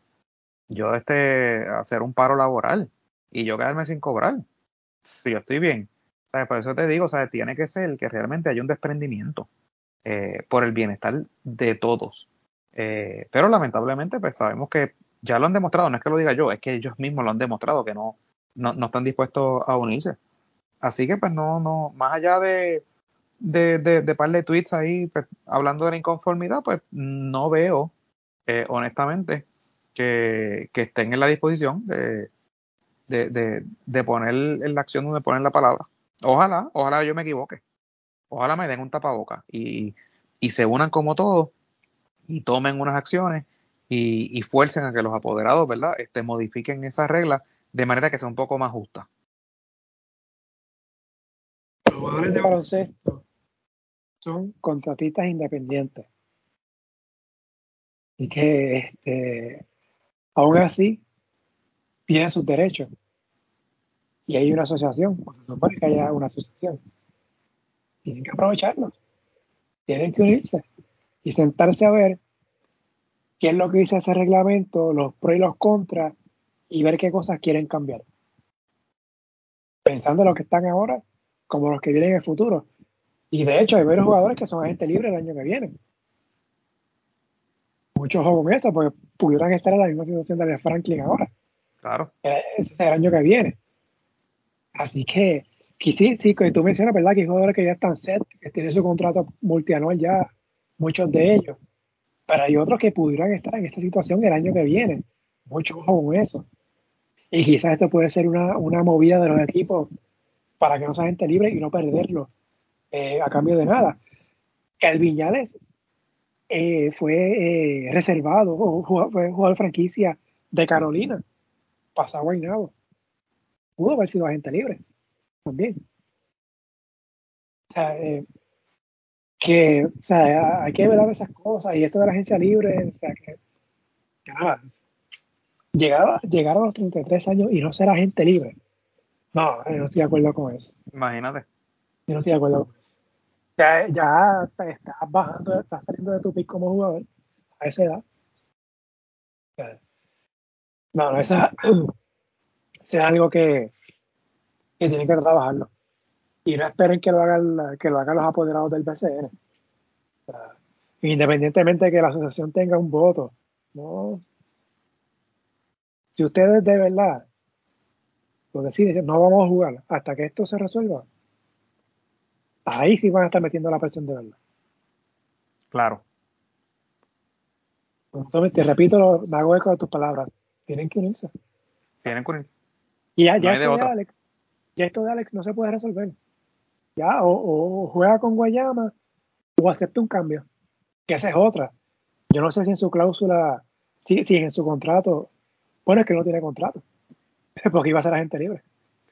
S2: yo este, hacer un paro laboral y yo quedarme sin cobrar, si yo estoy bien. Por eso te digo, ¿sabes? tiene que ser que realmente haya un desprendimiento eh, por el bienestar de todos. Eh, pero lamentablemente, pues sabemos que ya lo han demostrado, no es que lo diga yo, es que ellos mismos lo han demostrado que no, no, no están dispuestos a unirse. Así que, pues no, no, más allá de, de, de, par de tweets ahí pues, hablando de la inconformidad, pues no veo, eh, honestamente, que, que, estén en la disposición de, de, de, poner en la acción donde ponen la palabra. Ojalá, ojalá yo me equivoque. Ojalá me den un tapaboca y, y se unan como todos y tomen unas acciones y, y fuercen a que los apoderados, ¿verdad?, este, modifiquen esas reglas de manera que sea un poco más justa.
S1: Los jugadores de baloncesto son contratistas independientes. Y que este, aún así tienen sus derechos. Y hay una asociación, se supone que haya una asociación. Tienen que aprovecharlo. Tienen que unirse y sentarse a ver qué es lo que dice ese reglamento, los pros y los contras, y ver qué cosas quieren cambiar. Pensando en los que están ahora como los que vienen en el futuro. Y de hecho, hay varios jugadores que son agentes libres el año que viene. Muchos con eso, porque pudieran estar en la misma situación de Franklin ahora.
S2: Claro.
S1: Ese es el año que viene. Así que, que sí, sí, que tú mencionas, ¿verdad? Que hay jugadores que ya están set, que tienen su contrato multianual ya, muchos de ellos. Pero hay otros que pudieran estar en esta situación el año que viene. Muchos con eso. Y quizás esto puede ser una, una movida de los equipos para que no sea gente libre y no perderlo eh, a cambio de nada. El Viñales eh, fue eh, reservado, fue jugador franquicia de Carolina, pasó a Guaynabo. Pudo haber sido agente libre también. O sea, que o sea, hay que ver esas cosas y esto de la agencia libre, o sea, que, nada, llegar, llegar a los 33 años y no ser agente libre no, no estoy de acuerdo con eso.
S2: Imagínate.
S1: Yo no estoy de acuerdo con eso. Ya, ya estás bajando, estás saliendo de tu pick como jugador a esa edad. No, no, esa, es algo que, que tienen que trabajarlo. Y no esperen que lo hagan, que lo hagan los apoderados del BCN. independientemente de que la asociación tenga un voto, no. Si ustedes de verdad decide, no vamos a jugar hasta que esto se resuelva, ahí sí van a estar metiendo la presión de verdad.
S2: Claro.
S1: te repito, me hago eco de tus palabras. Tienen que unirse.
S2: Tienen que unirse.
S1: Y ya, ya, esto de Alex, ya esto de Alex no se puede resolver. Ya, o, juega con Guayama o acepta un cambio. Que esa es otra. Yo no sé si en su cláusula, si, si en su contrato, bueno, es que no tiene contrato. porque iba a ser agente libre.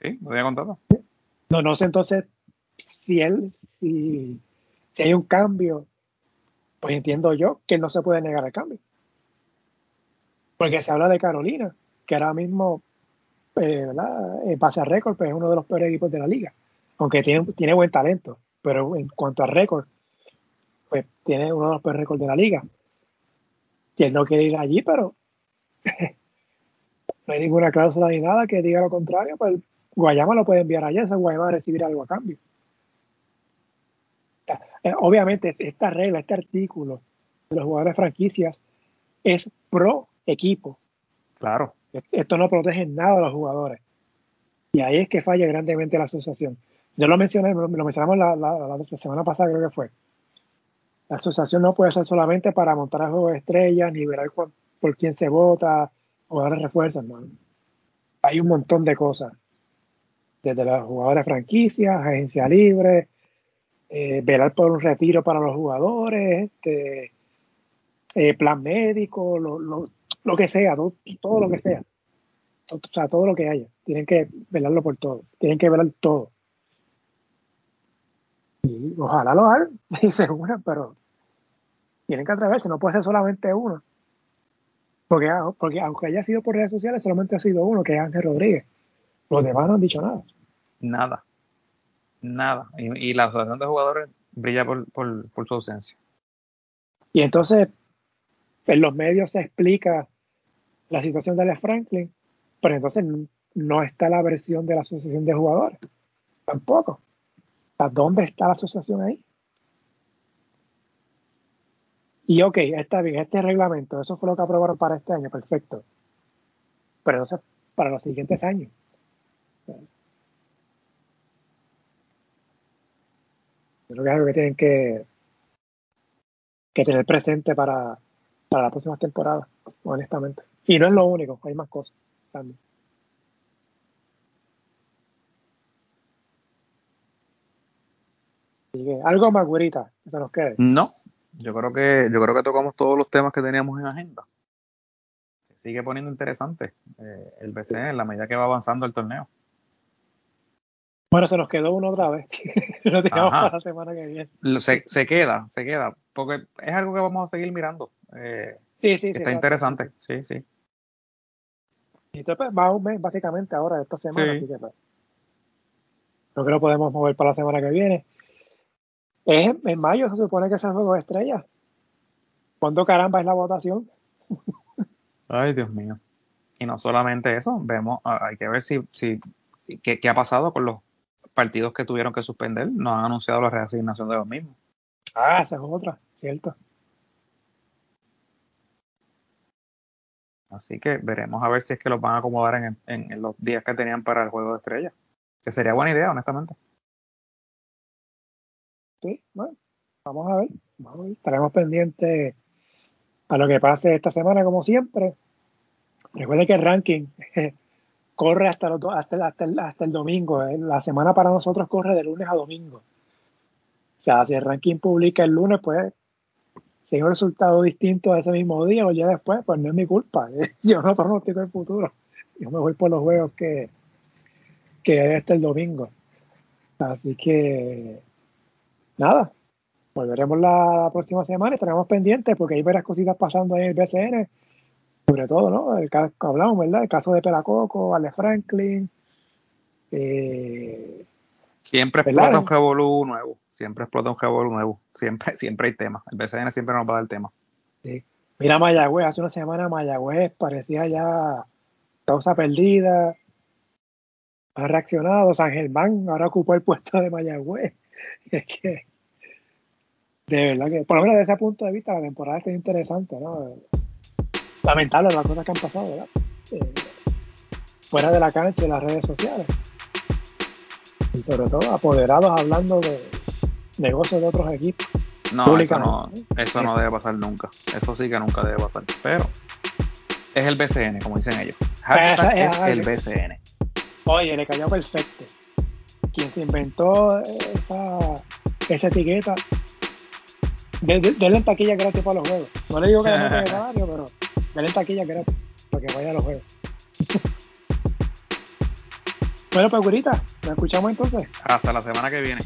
S2: Sí, no había contado.
S1: No, no sé entonces si él, si, si hay un cambio, pues entiendo yo que no se puede negar el cambio. Porque se habla de Carolina, que ahora mismo, eh. Eh, pase a récord, pues es uno de los peores equipos de la liga. Aunque tiene, tiene buen talento, pero en cuanto a récord, pues tiene uno de los peores récords de la liga. Si él no quiere ir allí, pero no hay ninguna cláusula ni nada que diga lo contrario, pues Guayama lo puede enviar allá, ese Guayama va recibir algo a cambio. Eh, obviamente, esta regla, este artículo de los jugadores franquicias es pro equipo.
S2: Claro.
S1: Esto no protege nada a los jugadores. Y ahí es que falla grandemente la asociación. Yo lo mencioné, lo mencionamos la, la, semana pasada, creo que fue. La asociación no puede ser solamente para montar a juego de estrellas, ni ver por quién se vota, jugadores refuerzos, hermano. Hay un montón de cosas. Desde los jugadores franquicias, agencia libre, eh, velar por un retiro para los jugadores, este, eh, plan médico, lo, lo, lo, que sea, todo, lo que sea. o sea, todo lo que haya. Tienen que velarlo por todo. Tienen que velar todo. Y ojalá lo hagan y se pero tienen que atreverse, no puede ser solamente uno. Porque, ah, porque aunque haya sido por redes sociales, solamente ha sido uno, que es Ángel Rodríguez. Los demás no han dicho nada.
S2: Nada. Nada. Y, la asociación de jugadores brilla por, su ausencia.
S1: Y entonces, en los medios se explica la situación de Alex Franklin, pero entonces no está la versión de la asociación de jugadores. Tampoco. ¿Dónde está la asociación ahí? Y ok, está bien, este reglamento, eso fue lo que aprobaron para este año, perfecto. Pero entonces, para los siguientes años. Creo que es algo que tienen que, que tener presente para, para la próxima temporada, honestamente. Y no es lo único, hay más cosas también. algo más, güerita, que se nos quede.
S2: No, yo creo que yo creo que tocamos todos los temas que teníamos en agenda. Se sigue poniendo interesante eh, el BCN en la medida que va avanzando el torneo.
S1: Bueno, se nos quedó uno otra vez. Lo para la semana que viene.
S2: Se, se, queda, se queda, porque es algo que vamos a seguir mirando. Eh,
S1: sí, sí,
S2: está interesante, sí, sí.
S1: Y entonces va un mes básicamente ahora, esta semana, así que pues, creo que lo podemos mover para la semana que viene. Es en mayo, se supone que es el juego de estrellas. ¿Cuándo caramba es la votación?
S2: Ay, Dios mío. Y no solamente eso, vemos, hay que ver si, si qué, qué ha pasado con los partidos que tuvieron que suspender. No han anunciado la reasignación de los mismos.
S1: Ah, esa es otra, cierto.
S2: Así que veremos a ver si es que los van a acomodar en, en los días que tenían para el juego de estrellas. Que sería buena idea, honestamente
S1: sí, bueno, vamos a ver, estaremos pendientes a lo que pase esta semana como siempre. Recuerde que el ranking corre hasta, hasta, hasta, el, domingo, ¿eh? la semana para nosotros corre de lunes a domingo. O sea, si el ranking publica el lunes, pues si hay un resultado distinto a ese mismo día o ya después, pues no es mi culpa. Yo no pronostico el futuro. Yo me voy por los juegos que, que hay hasta el domingo. Así que nada, volveremos la próxima semana, estaremos pendientes porque hay varias cositas pasando en el BCN, sobre todo, ¿no? El caso hablamos, ¿verdad? El caso de Pelacoco, Ale Franklin. Eh,
S2: siempre explota un revolú nuevo, siempre explota un revolú nuevo, siempre, siempre hay temas. El BCN siempre nos va a dar tema.
S1: Sí. Mira Mayagüez, hace una semana Mayagüez parecía ya causa perdida. Ha reaccionado, San Germán ahora ocupó el puesto de Mayagüez. es que, de verdad que, por lo menos desde ese punto de vista, la temporada está interesante, ¿no? Lamentable las cosas que han pasado, ¿verdad? Eh, fuera de la cancha y las redes sociales. Y sobre todo apoderados hablando de negocios de otros equipos.
S2: No, eso no, eso no debe pasar nunca. Eso sí que nunca debe pasar. Pero es el BCN, como dicen ellos. Hashtag es, el BCN.
S1: Oye, le cayó perfecto quien se inventó esa, esa etiqueta, denle en taquilla gratis para los juegos. No le digo que le metan el salario, pero en taquilla gratis para que vaya a los juegos. bueno, pues, gurita, nos escuchamos entonces.
S2: Hasta la semana que viene.